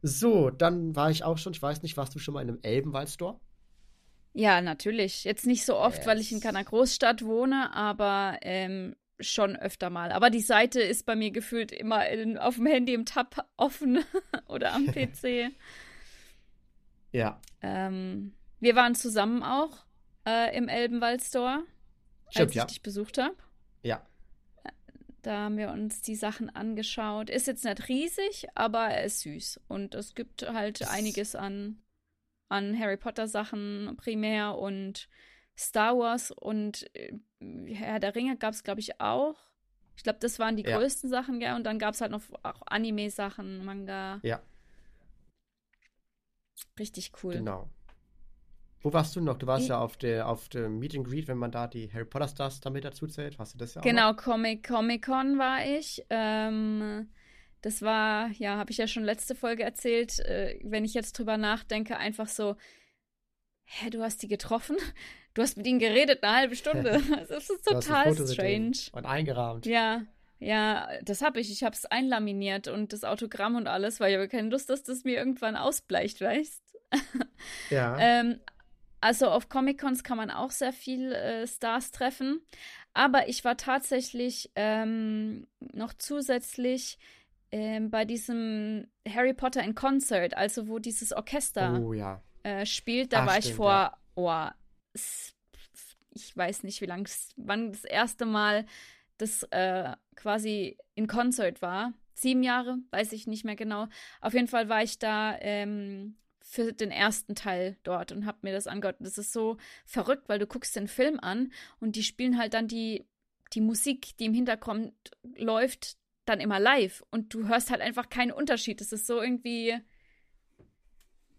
So, dann war ich auch schon, ich weiß nicht, warst du schon mal in einem Elbenwald-Store? Ja, natürlich. Jetzt nicht so oft, weil ich in Yes. keiner Großstadt wohne, aber ähm, schon öfter mal. Aber die Seite ist bei mir gefühlt immer in, auf dem Handy im Tab offen oder am PC. Ja. ähm, wir waren zusammen auch äh, im Elbenwald Store, als Stimmt, ich ja. dich besucht habe. Ja. Da haben wir uns die Sachen angeschaut. Ist jetzt nicht riesig, aber er ist süß. Und es gibt halt einiges an, an Harry Potter Sachen primär und Star Wars und äh, Herr der Ringe gab es, glaube ich, auch. Ich glaube, das waren die Ja. größten Sachen, ja. Und dann gab es halt noch auch Anime-Sachen, Manga. Ja. Richtig cool. Genau. Wo warst du noch? Du warst Ich- ja auf der auf dem Meet and Greet, wenn man da die Harry Potter Stars damit dazu zählt. Hast du das ja auch Genau? Comic, Comic Con war ich. Ähm, das war, ja, habe ich ja schon letzte Folge erzählt. Äh, wenn ich jetzt drüber nachdenke, einfach so, hä, du hast die getroffen? Du hast mit ihnen geredet eine halbe Stunde. Das ist total strange. Und eingerahmt. Ja, ja, das habe ich. Ich habe es einlaminiert und das Autogramm und alles, weil ich habe keine Lust, dass das mir irgendwann ausbleicht, weißt? Ja. Ähm, also auf Comic-Cons kann man auch sehr viel äh, Stars treffen. Aber ich war tatsächlich ähm, noch zusätzlich ähm, bei diesem Harry Potter in Concert, also wo dieses Orchester oh ja. äh, spielt. Da Ah, war ich stimmt, vor, ja. oh, ich weiß nicht, wie lang, wann das erste Mal das äh, quasi in Concert war. Sieben Jahre, weiß ich nicht mehr genau. Auf jeden Fall war ich da ähm, für den ersten Teil dort und habe mir das angehört. Das ist so verrückt, weil du guckst den Film an und die spielen halt dann die, die Musik, die im Hintergrund läuft, dann immer live und du hörst halt einfach keinen Unterschied. Das ist so irgendwie,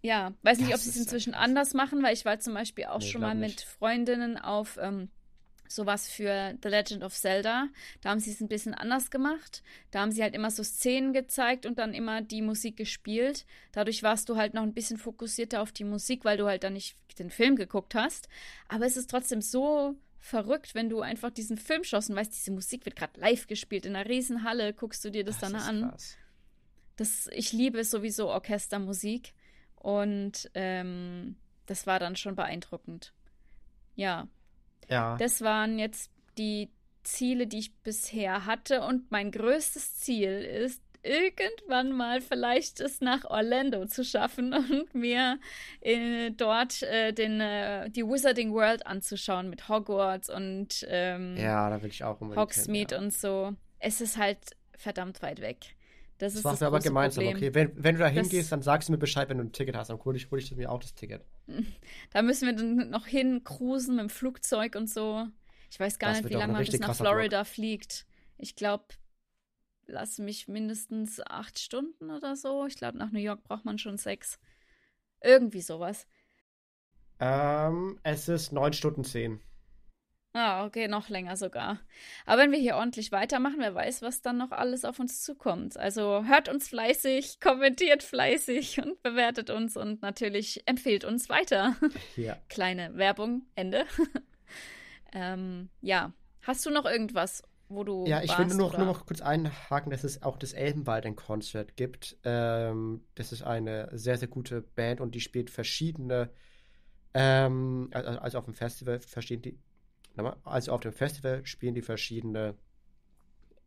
ja, weiß nicht, Das ob sie es inzwischen anders machen, weil ich war zum Beispiel auch Nee, schon mal nicht. mit Freundinnen auf ähm, sowas für The Legend of Zelda. Da haben sie es ein bisschen anders gemacht. Da haben sie halt immer so Szenen gezeigt und dann immer die Musik gespielt. Dadurch warst du halt noch ein bisschen fokussierter auf die Musik, weil du halt dann nicht den Film geguckt hast. Aber es ist trotzdem so verrückt, wenn du einfach diesen Film schaust und weißt, diese Musik wird gerade live gespielt. In einer riesen Halle guckst du dir das, dann ist an. krass. Das, ich liebe sowieso Orchestermusik und ähm, das war dann schon beeindruckend. Ja, Ja. das waren jetzt die Ziele, die ich bisher hatte und mein größtes Ziel ist, irgendwann mal vielleicht es nach Orlando zu schaffen und mir äh, dort äh, den, äh, die Wizarding World anzuschauen mit Hogwarts und ähm, ja, da will ich auch Hogsmeade hin, ja. und so. Es ist halt verdammt weit weg. Das, Das ist machen wir aber gemeinsam, Problem. okay? Wenn, wenn du da hingehst, dann sagst du mir Bescheid, wenn du ein Ticket hast. Dann hole ich, hol ich mir auch das Ticket. Da müssen wir dann noch hin cruisen mit dem Flugzeug und so. Ich weiß gar Das nicht, wie lange man bis nach Florida fliegt. Ich glaube, lass mich mindestens acht Stunden oder so. Ich glaube, nach New York braucht man schon sechs. Irgendwie sowas. Ähm, es ist 9 Stunden 10. Ah, okay, noch länger sogar. Aber wenn wir hier ordentlich weitermachen, wer weiß, was dann noch alles auf uns zukommt. Also hört uns fleißig, kommentiert fleißig und bewertet uns und natürlich empfehlt uns weiter. Ja. Kleine Werbung, Ende. ähm, ja. Hast du noch irgendwas, wo du. Ja, ich warst, will nur noch, nur noch kurz einhaken, dass es auch das Elbenwald ein Konzert gibt. Ähm, das ist eine sehr, sehr gute Band und die spielt verschiedene, ähm, also auf dem Festival verstehen die, nochmal, also auf dem Festival spielen die verschiedene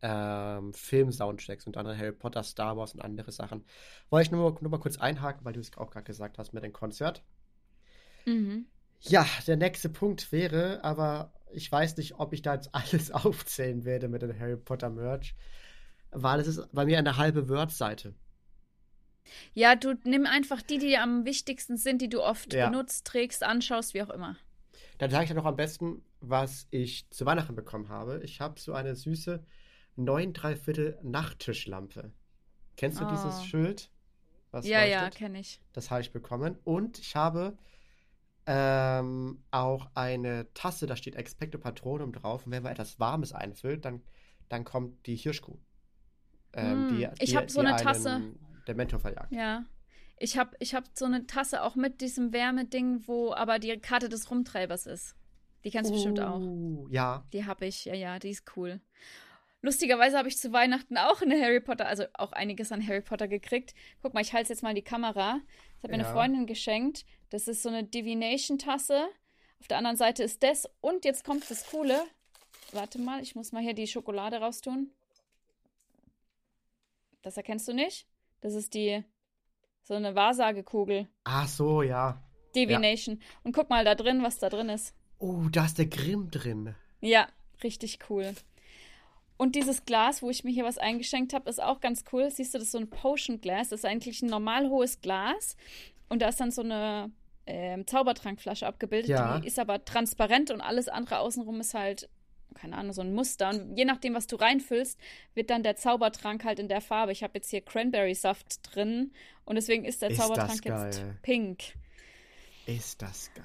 ähm, Film-Soundtracks, unter anderem Harry Potter, Star Wars und andere Sachen. Wollte ich nur, mal- nur mal kurz einhaken, weil du es auch gerade gesagt hast mit dem Konzert. Mhm. Ja, der nächste Punkt wäre, aber ich weiß nicht, ob ich da jetzt alles aufzählen werde mit dem Harry Potter Merch, weil es ist bei mir eine halbe Word-Seite. Ja, du nimm einfach die, die am wichtigsten sind, die du oft Ja. benutzt, trägst, anschaust, wie auch immer. Dann sage ich dir noch am besten, was ich zu Weihnachten bekommen habe. Ich habe so eine süße 9 Dreiviertel Nachttischlampe. Kennst du Oh. dieses Schild? Was ja, ja, leuchtet? kenne ich. Das habe ich bekommen. Und ich habe ähm, auch eine Tasse, da steht Expecto Patronum drauf. Und wenn man etwas Warmes einfüllt, dann, dann kommt die Hirschkuh. Ähm, Mm, die, ich die, hab so eine Tasse. der Mentor verjagt. Ja. Ich habe ich hab so eine Tasse auch mit diesem Wärmeding, wo aber die Karte des Rumtreibers ist. Die kennst du uh, bestimmt auch. Oh, ja. Die habe ich, ja, ja, die ist cool. Lustigerweise habe ich zu Weihnachten auch eine Harry Potter, also auch einiges an Harry Potter gekriegt. Guck mal, ich halte jetzt mal die Kamera. Das hat mir ja. eine Freundin geschenkt. Das ist so eine Divination-Tasse. Auf der anderen Seite ist das. Und jetzt kommt das Coole. Warte mal, ich muss mal hier die Schokolade raustun. Das erkennst du nicht? Das ist die so eine Wahrsagekugel. Ach so, ja. Divination. Ja. Und guck mal da drin, was da drin ist. Oh, da ist der Grimm drin. Ja, richtig cool. Und dieses Glas, wo ich mir hier was eingeschenkt habe, ist auch ganz cool. Siehst du, das ist so ein Potion Glass. Das ist eigentlich ein normal hohes Glas. Und da ist dann so eine ähm, Zaubertrankflasche abgebildet. Ja. Die ist aber transparent und alles andere außenrum ist halt, keine Ahnung, so ein Muster. Und je nachdem, was du reinfüllst, wird dann der Zaubertrank halt in der Farbe. Ich habe jetzt hier Cranberry-Saft drin und deswegen ist der ist Zaubertrank jetzt pink. Ist das geil.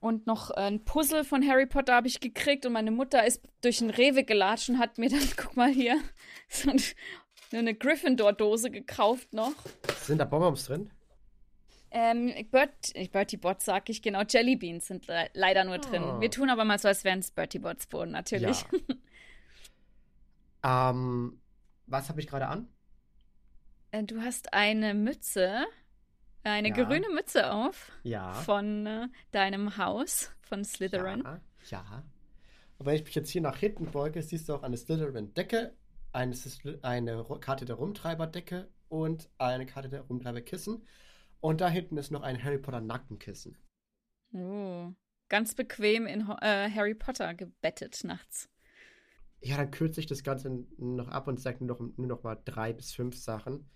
Und noch ein Puzzle von Harry Potter habe ich gekriegt und meine Mutter ist durch ein Rewe gelatscht und hat mir dann, guck mal hier, so eine Gryffindor-Dose gekauft noch. Sind da Bonbons drin? Ähm, Bert, Bertie Bots sag ich genau, Jellybeans sind le leider nur drin. Oh. Wir tun aber mal so, als wären es Bertie Bots Boden, natürlich. Ja. ähm, was habe ich gerade an? Äh, du hast eine Mütze eine ja. grüne Mütze auf. Ja. Von äh, deinem Haus, von Slytherin. Ja, ja. Und wenn ich mich jetzt hier nach hinten beuge, siehst du auch eine Slytherin-Decke, eine, eine Karte der Rumtreiber-Decke und eine Karte der Rumtreiber-Kissen. Und da hinten ist noch ein Harry Potter Nackenkissen. Oh, ganz bequem in äh, Harry Potter gebettet nachts. Ja, dann kürze ich das Ganze noch ab und sage nur noch, nur noch mal drei bis fünf Sachen.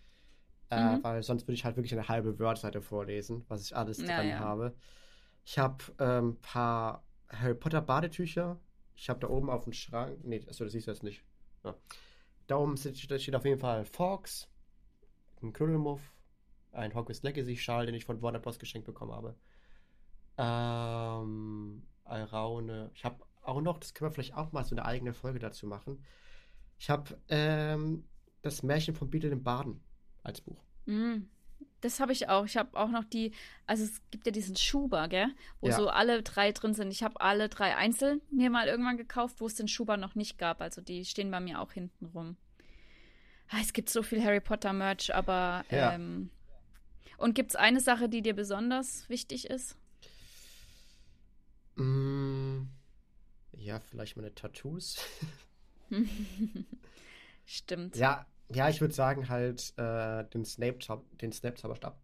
Äh, mhm. weil sonst würde ich halt wirklich eine halbe Word-Seite vorlesen, was ich alles dran ja. habe. Ich habe ein ähm, paar Harry Potter Badetücher. Ich habe da oben auf dem Schrank. Nee, achso, das siehst du jetzt nicht. Ja. Da oben steht, steht auf jeden Fall Fox, ein Krümelmuff, ein Hogwarts Legacy Schal, den ich von Warner Bros. geschenkt bekommen habe. Ähm, Alraune. Ich habe auch noch, das können wir vielleicht auch mal so eine eigene Folge dazu machen. Ich habe ähm, das Märchen von Beetle im Baden als Buch. Mm, das habe ich auch. Ich habe auch noch die, also es gibt ja diesen Schuber, gell? Wo ja. so alle drei drin sind. Ich habe alle drei einzeln mir mal irgendwann gekauft, wo es den Schuber noch nicht gab. Also die stehen bei mir auch hinten rum. Ah, es gibt so viel Harry Potter Merch, aber ja. ähm, und gibt es eine Sache, die dir besonders wichtig ist? Mm, ja, vielleicht meine Tattoos. Stimmt. Ja, ja, ich würde sagen halt äh, den Snape, den Snape-Zauberstab.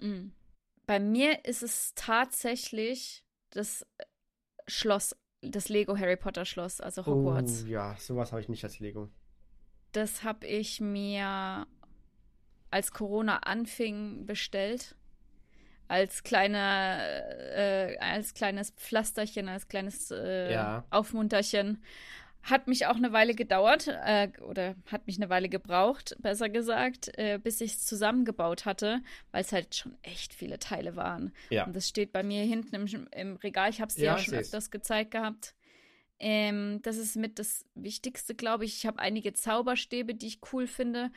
Mhm. Bei mir ist es tatsächlich das äh, Schloss, das Lego Harry Potter Schloss, also Hogwarts. Oh, ja, sowas habe ich nicht als Lego. Das habe ich mir als Corona anfing bestellt. Als kleine, äh, als kleines Pflasterchen, als kleines äh, ja. Aufmunterchen. Hat mich auch eine Weile gedauert, äh, oder hat mich eine Weile gebraucht, besser gesagt, äh, bis ich es zusammengebaut hatte, weil es halt schon echt viele Teile waren. Ja. Und das steht bei mir hinten im, im Regal. Ich habe es dir ja, ja schon öfters gezeigt gehabt. Ähm, das ist mit das Wichtigste, glaube ich. Ich habe einige Zauberstäbe, die ich cool finde.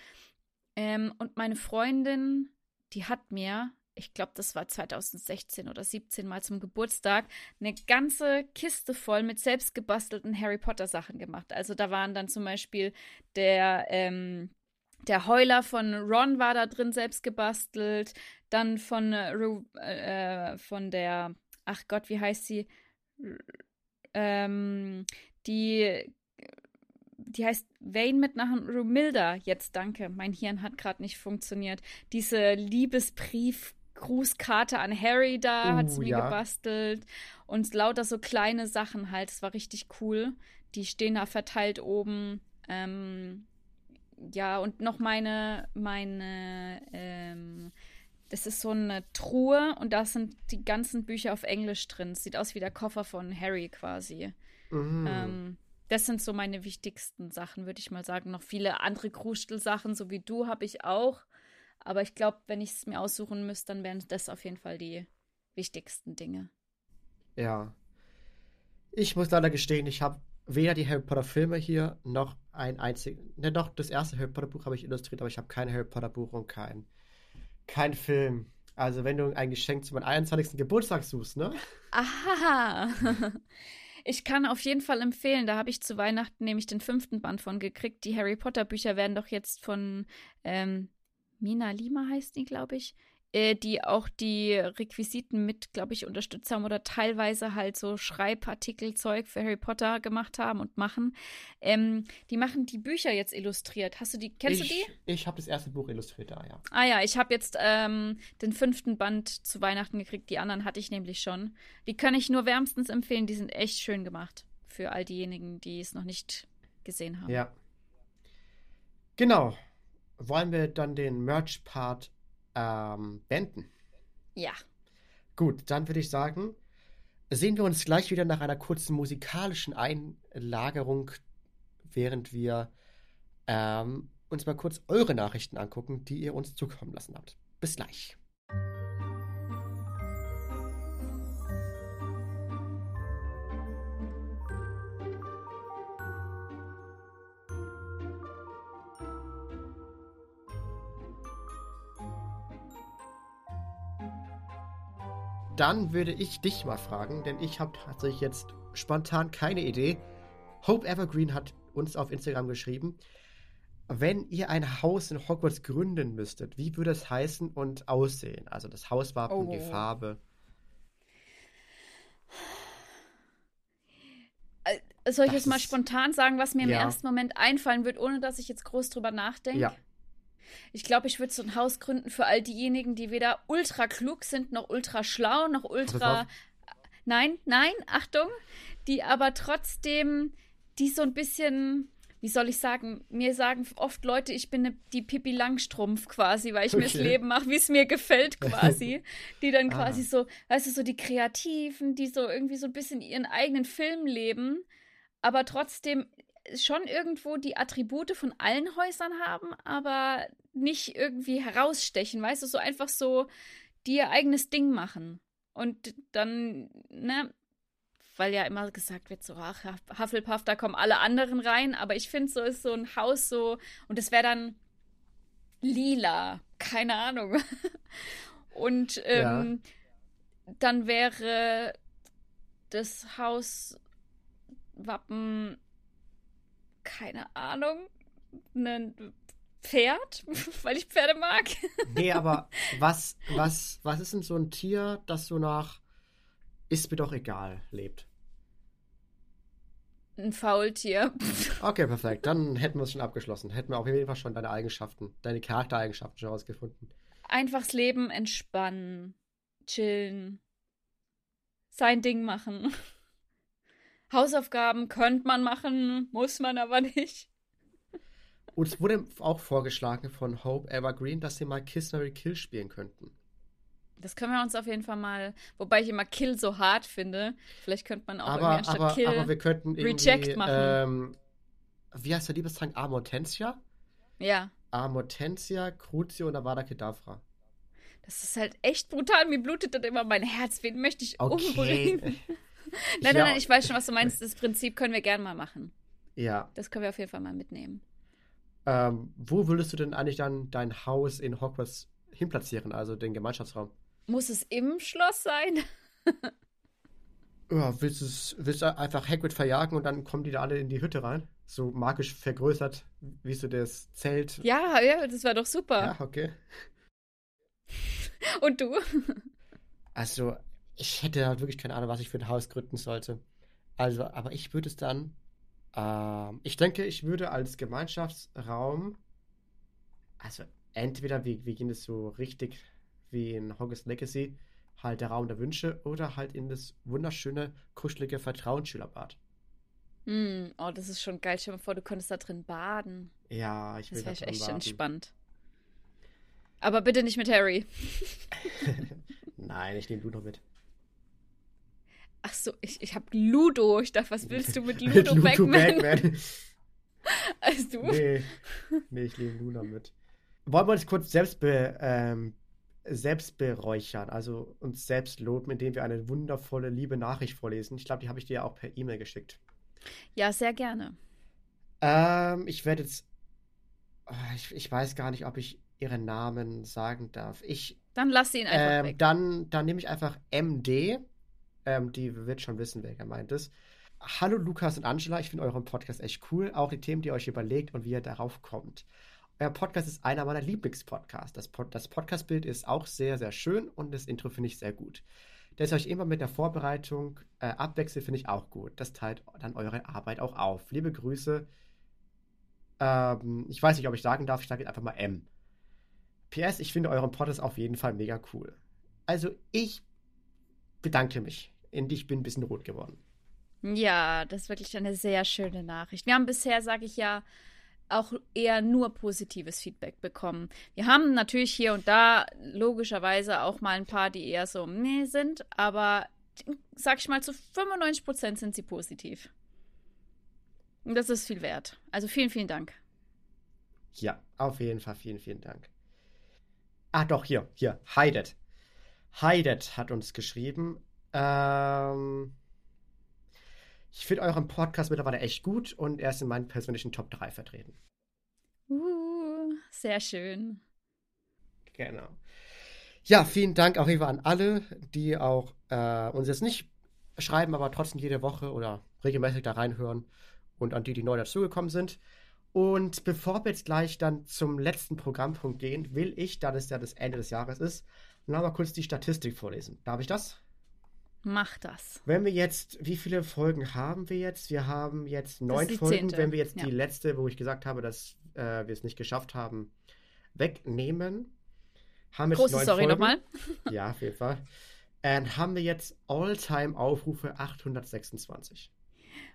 Ähm, und meine Freundin, die hat mir ich glaube, das war 2016 oder 17 mal zum Geburtstag, eine ganze Kiste voll mit selbstgebastelten Harry Potter Sachen gemacht. Also da waren dann zum Beispiel der, ähm, der Heuler von Ron war da drin selbst gebastelt, dann von, äh, von der, ach Gott, wie heißt sie? Ähm, die die heißt Vane mit nach Romilda. Jetzt danke, mein Hirn hat gerade nicht funktioniert. Diese Liebesbrief Grußkarte an Harry da, uh, hat sie mir ja. gebastelt. Und lauter so kleine Sachen halt. Es war richtig cool. Die stehen da verteilt oben. Ähm, ja, und noch meine, meine, ähm, das ist so eine Truhe und da sind die ganzen Bücher auf Englisch drin. Sieht aus wie der Koffer von Harry quasi. Mhm. Ähm, das sind so meine wichtigsten Sachen, würde ich mal sagen. Noch viele andere Krustelsachen, so wie du, habe ich auch. Aber ich glaube, wenn ich es mir aussuchen müsste, dann wären das auf jeden Fall die wichtigsten Dinge. Ja. Ich muss leider gestehen, ich habe weder die Harry Potter Filme hier noch ein einziges. Ne, doch, das erste Harry Potter Buch habe ich illustriert, aber ich habe kein Harry Potter Buch und kein, kein Film. Also, wenn du ein Geschenk zu meinem 21. Geburtstag suchst, ne? Aha. Ich kann auf jeden Fall empfehlen, da habe ich zu Weihnachten nämlich den fünften Band von gekriegt. Die Harry Potter Bücher werden doch jetzt von ähm, Mina Lima heißt die, glaube ich, äh, die auch die Requisiten mit, glaube ich, unterstützt haben oder teilweise halt so Schreibartikelzeug für Harry Potter gemacht haben und machen. Ähm, die machen die Bücher jetzt illustriert. Hast du die, kennst ich, du die? Ich habe das erste Buch illustriert ja. Ah ja, ich habe jetzt ähm, den fünften Band zu Weihnachten gekriegt. Die anderen hatte ich nämlich schon. Die kann ich nur wärmstens empfehlen. Die sind echt schön gemacht. Für all diejenigen, die es noch nicht gesehen haben. Ja. Genau. Wollen wir dann den Merch-Part ähm, beenden. Ja. Gut, dann würde ich sagen, sehen wir uns gleich wieder nach einer kurzen musikalischen Einlagerung, während wir ähm, uns mal kurz eure Nachrichten angucken, die ihr uns zukommen lassen habt. Bis gleich. Dann würde ich dich mal fragen, denn ich habe tatsächlich jetzt spontan keine Idee. Hope Evergreen hat uns auf Instagram geschrieben, wenn ihr ein Haus in Hogwarts gründen müsstet, wie würde es heißen und aussehen? Also das Hauswappen, oh. die Farbe. Äh, soll ich das jetzt mal spontan sagen, was mir im ersten Moment einfallen wird, ohne dass ich jetzt groß drüber nachdenke? Ja. Ich glaube, ich würde so ein Haus gründen für all diejenigen, die weder ultra klug sind, noch ultra schlau, noch ultra. Nein, nein, Achtung. Die aber trotzdem, die so ein bisschen wie soll ich sagen, mir sagen oft Leute, ich bin ne, die Pippi Langstrumpf quasi, weil ich okay. mir das Leben mache, wie es mir gefällt quasi. die dann quasi ah. so, weißt du, so die Kreativen, die so irgendwie so ein bisschen ihren eigenen Film leben, aber trotzdem schon irgendwo die Attribute von allen Häusern haben, aber nicht irgendwie herausstechen, weißt du, so einfach so die ihr eigenes Ding machen. Und dann, ne, weil ja immer gesagt wird, so, ach, Hufflepuff, da kommen alle anderen rein, aber ich finde, so ist so ein Haus so, und es wäre dann lila, keine Ahnung. und ähm, ja. dann wäre das Hauswappen keine Ahnung, ein Pferd, weil ich Pferde mag. Nee, aber was, was, was ist denn so ein Tier, das so nach ist mir doch egal lebt? Ein Faultier. Okay, perfekt. Dann hätten wir es schon abgeschlossen. Hätten wir auf jeden Fall schon deine Eigenschaften, deine Charaktereigenschaften schon rausgefunden. Einfachs Leben entspannen, chillen, sein Ding machen. Hausaufgaben könnte man machen, muss man aber nicht. Und es wurde auch vorgeschlagen von Hope Evergreen, dass sie mal Kiss Mary Kill spielen könnten. Das können wir uns auf jeden Fall mal, wobei ich immer Kill so hart finde. Vielleicht könnte man auch aber, irgendwie aber, Kill aber wir könnten Reject machen. Ähm, wie heißt der Liebestrank? Amortensia? Ja. Amortensia, Crucio und Avada Kedavra. Das ist halt echt brutal. Mir blutet dann immer mein Herz. Wen möchte ich okay. umbringen? nein, nein, nein, ich weiß schon, was du meinst. Das Prinzip können wir gerne mal machen. Ja. Das können wir auf jeden Fall mal mitnehmen. Ähm, wo würdest du denn eigentlich dann dein Haus in Hogwarts hinplatzieren, also den Gemeinschaftsraum? Muss es im Schloss sein? ja, willst, willst du einfach Hagrid verjagen und dann kommen die da alle in die Hütte rein? So magisch vergrößert, wie so das Zelt. Ja, ja, das war doch super. Ja, okay. und du? Also, ich hätte halt wirklich keine Ahnung, was ich für ein Haus gründen sollte. Also, aber ich würde es dann. Ähm, ich denke, ich würde als Gemeinschaftsraum. Also, entweder wir, wir gehen das so richtig wie in Hogwarts Legacy, halt der Raum der Wünsche, oder halt in das wunderschöne, kuschelige Vertrauensschülerbad. Mm, oh, das ist schon geil. Stell dir mal vor, du könntest da drin baden. Ja, ich will das da drin echt baden. entspannt. Aber bitte nicht mit Harry. Nein, ich nehme du noch mit. Ach so, ich, ich habe Ludo. Ich dachte, was willst du mit Ludo, mit Ludo Backman? Backman. Als du? Nee, nee ich nehme Luna mit. Wollen wir uns kurz selbst, be, ähm, selbst beräuchern, also uns selbst loben, indem wir eine wundervolle, liebe Nachricht vorlesen. Ich glaube, die habe ich dir ja auch per E-Mail geschickt. Ja, sehr gerne. Ähm, ich werde jetzt. Oh, ich, ich weiß gar nicht, ob ich ihren Namen sagen darf. Ich. Dann lass ihn einfach Ähm, weg. dann, dann nehme ich einfach MD. Ähm, die wird schon wissen, wer gemeint ist. Hallo Lukas und Angela, ich finde euren Podcast echt cool. Auch die Themen, die ihr euch überlegt und wie ihr darauf kommt. Euer Podcast ist einer meiner Lieblingspodcasts. Das, Pod das Podcastbild ist auch sehr, sehr schön und das Intro finde ich sehr gut. Dass ihr euch immer mit der Vorbereitung äh, abwechselt, finde ich auch gut. Das teilt dann eure Arbeit auch auf. Liebe Grüße. Ähm, ich weiß nicht, ob ich sagen darf, ich sage jetzt einfach mal M. PS, ich finde euren Podcast auf jeden Fall mega cool. Also ich bedanke mich. Und ich bin ein bisschen rot geworden. Ja, das ist wirklich eine sehr schöne Nachricht. Wir haben bisher, sage ich ja, auch eher nur positives Feedback bekommen. Wir haben natürlich hier und da logischerweise auch mal ein paar, die eher so meh sind, aber sag ich mal, zu 95 Prozent sind sie positiv. Und das ist viel wert. Also vielen, vielen Dank. Ja, auf jeden Fall vielen, vielen Dank. Ah, doch, hier, hier, Heidet. Heidet hat uns geschrieben. Ähm, ich finde euren Podcast mittlerweile echt gut und er ist in meinen persönlichen Top 3 vertreten. Uh, sehr schön. Genau. Ja, vielen Dank auch an alle, die auch äh, uns jetzt nicht schreiben, aber trotzdem jede Woche oder regelmäßig da reinhören und an die, die neu dazugekommen sind. Und bevor wir jetzt gleich dann zum letzten Programmpunkt gehen, will ich, da das ja das Ende des Jahres ist, noch mal kurz die Statistik vorlesen. Darf ich das? Mach das. Wenn wir jetzt, wie viele Folgen haben wir jetzt? Wir haben jetzt neun Folgen. zehnte, Wenn wir jetzt ja. die letzte, wo ich gesagt habe, dass äh, wir es nicht geschafft haben, wegnehmen, haben wir jetzt Große neun Sorry Folgen. nochmal. Ja, auf jeden Fall. Ähm, haben wir jetzt All-Time-Aufrufe 826.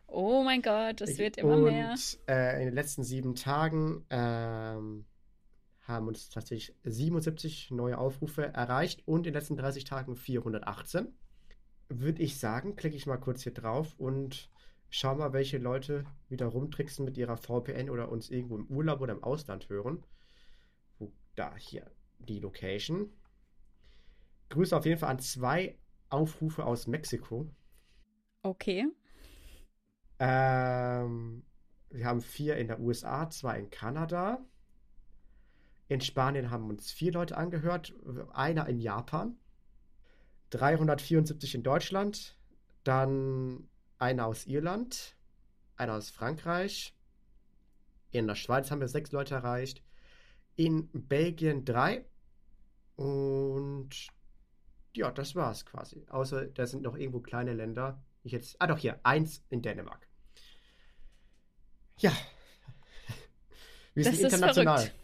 Oh mein Gott, es wird immer und, mehr. Äh, in den letzten sieben Tagen ähm, haben uns tatsächlich 77 neue Aufrufe erreicht und in den letzten 30 Tagen 418. Würde ich sagen, klicke ich mal kurz hier drauf und schau mal, welche Leute wieder rumtricksen mit ihrer VPN oder uns irgendwo im Urlaub oder im Ausland hören. Wo, da, hier, die Location. Grüße auf jeden Fall an zwei Aufrufe aus Mexiko. Okay. Ähm, wir haben vier in der USA, zwei in Kanada. In Spanien haben uns vier Leute angehört, einer in Japan. 374 in Deutschland, dann einer aus Irland, einer aus Frankreich. In der Schweiz haben wir sechs Leute erreicht. In Belgien drei. Und ja, das war's quasi. Außer da sind noch irgendwo kleine Länder. Ich jetzt, ah doch hier, eins in Dänemark. Ja. Wir Das sind ist international. verrückt.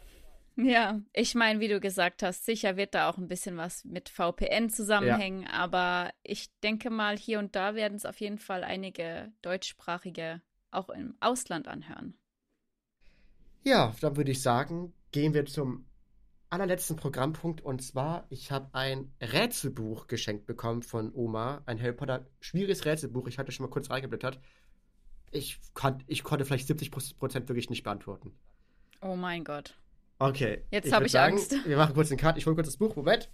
Ja, ich meine, wie du gesagt hast, sicher wird da auch ein bisschen was mit VPN zusammenhängen, aber ich denke mal, hier und da werden es auf jeden Fall einige deutschsprachige auch im Ausland anhören. Ja, dann würde ich sagen, gehen wir zum allerletzten Programmpunkt. Und zwar, ich habe ein Rätselbuch geschenkt bekommen von Oma. Ein Harry Potter schwieriges Rätselbuch. Ich hatte schon mal kurz reingeblättert. Ich, kon ich konnte vielleicht 70 Prozent wirklich nicht beantworten. Oh mein Gott. Okay. Jetzt ich hab ich sagen, Angst. Wir machen kurz den Cut. Ich hole kurz das Buch. Moment.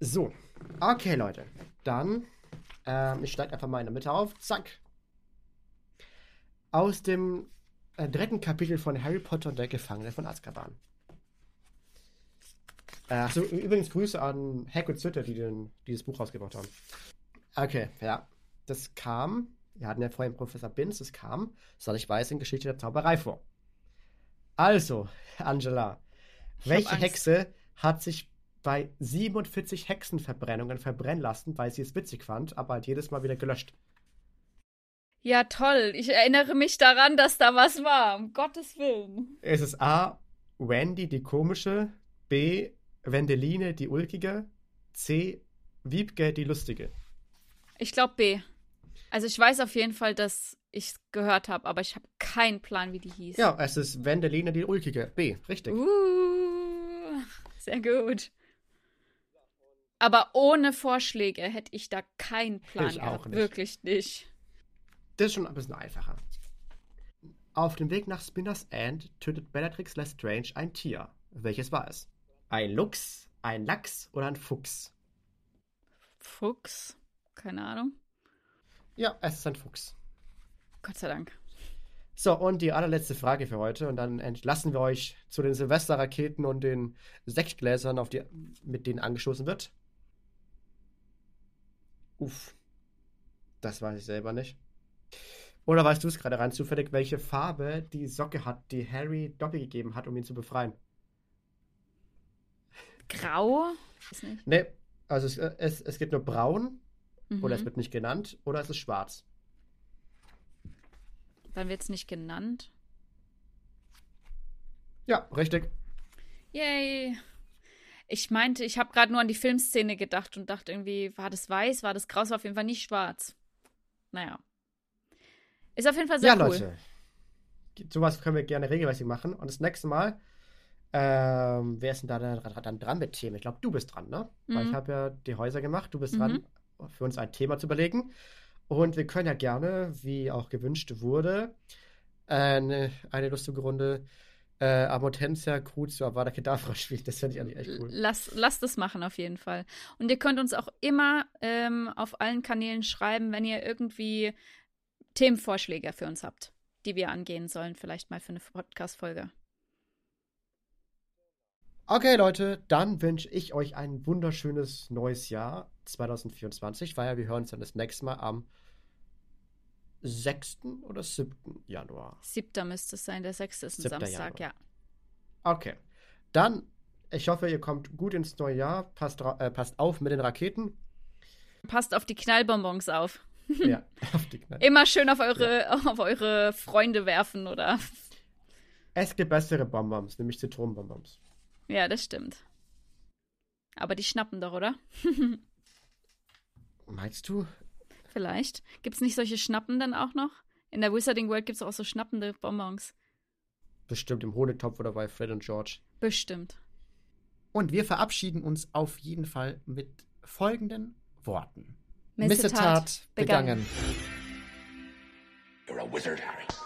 So. Okay, Leute. Dann, ähm, ich steige einfach mal in der Mitte auf. Zack. Aus dem äh, dritten Kapitel von Harry Potter und der Gefangene von Azkaban. Äh, achso, übrigens Grüße an Heck und Zütter, die den, die das Buch rausgebracht haben. Okay, ja. Das kam, wir hatten ja vorhin Professor Binz, das kam, soll ich weiß, in Geschichte der Zauberei vor. Also, Angela, Ich welche. Hexe hat sich bei 47 Hexenverbrennungen verbrennen lassen, weil sie es witzig fand, aber halt jedes Mal wieder gelöscht? Ja, toll. Ich erinnere mich daran, dass da was war. Um Gottes Willen. Ist es A. Wendy, die komische, B. Wendeline, die ulkige, C. Wiebke, die lustige? Ich glaube B. Also ich weiß auf jeden Fall, dass ich gehört habe, aber ich habe keinen Plan, wie die hieß. Ja, es ist Wendeline, die ulkige. B, richtig. Uh, sehr gut. Aber ohne Vorschläge hätte ich da keinen Plan Ich auch gehabt. nicht. Wirklich nicht. Das ist schon ein bisschen einfacher. Auf dem Weg nach Spinners End tötet Bellatrix Lestrange ein Tier. Welches war es? Ein Luchs, ein Lachs oder ein Fuchs? Fuchs? Keine Ahnung. Ja, es ist ein Fuchs. Gott sei Dank. So, und die allerletzte Frage für heute. Und dann entlassen wir euch zu den Silvesterraketen und den Sektgläsern, auf die, mit denen angestoßen wird. Uff. Das weiß ich selber nicht. Oder weißt du es gerade rein zufällig, welche Farbe die Socke hat, die Harry Dobby gegeben hat, um ihn zu befreien? Grau? Nee, also es, es, es gibt nur braun, mhm. oder es wird nicht genannt, oder es ist schwarz. Dann wird es nicht genannt. Ja, richtig. Yay. Ich meinte, ich habe gerade nur an die Filmszene gedacht und dachte irgendwie, war das weiß, war das grau, war auf jeden Fall nicht schwarz. Naja. Ist auf jeden Fall sehr ja, cool. Ja, Leute. Sowas können wir gerne regelmäßig machen. Und das nächste Mal, ähm, wer ist denn da dann dran mit Themen? Ich glaube, du bist dran, ne? Mhm. Weil ich habe ja die Häuser gemacht. Du bist mhm. dran, für uns ein Thema zu überlegen. Und wir können ja gerne, wie auch gewünscht wurde, eine, eine lustige Runde äh, Amotensia Crucio Avada Kedavra spielt. Das fände ich eigentlich echt cool. Lass, lass das machen auf jeden Fall. Und ihr könnt uns auch immer ähm, auf allen Kanälen schreiben, wenn ihr irgendwie Themenvorschläge für uns habt, die wir angehen sollen, vielleicht mal für eine Podcast-Folge. Okay, Leute, dann wünsche ich euch ein wunderschönes neues Jahr 2024, weil wir hören uns dann das nächste Mal am 6. oder 7. Januar? 7. müsste es sein, der 6. ist ein Samstag, Januar. ja. Okay. Dann, ich hoffe, ihr kommt gut ins neue Jahr. Passt, äh, passt auf mit den Raketen. Passt auf die Knallbonbons auf. Ja, auf die Knall. Immer schön auf eure, ja. auf eure Freunde werfen, oder? Es gibt bessere Bonbons, nämlich Zitronenbonbons. Ja, das stimmt. Aber die schnappen doch, oder? Meinst du? Vielleicht. Gibt es nicht solche Schnappen dann auch noch? In der Wizarding World gibt es auch so schnappende Bonbons. Bestimmt im Honigtopf oder bei Fred und George. Bestimmt. Und wir verabseden uns auf jeden Fall mit folgenden Worten. Missetat, Missetat begangen. begangen. You're a wizard, Harry.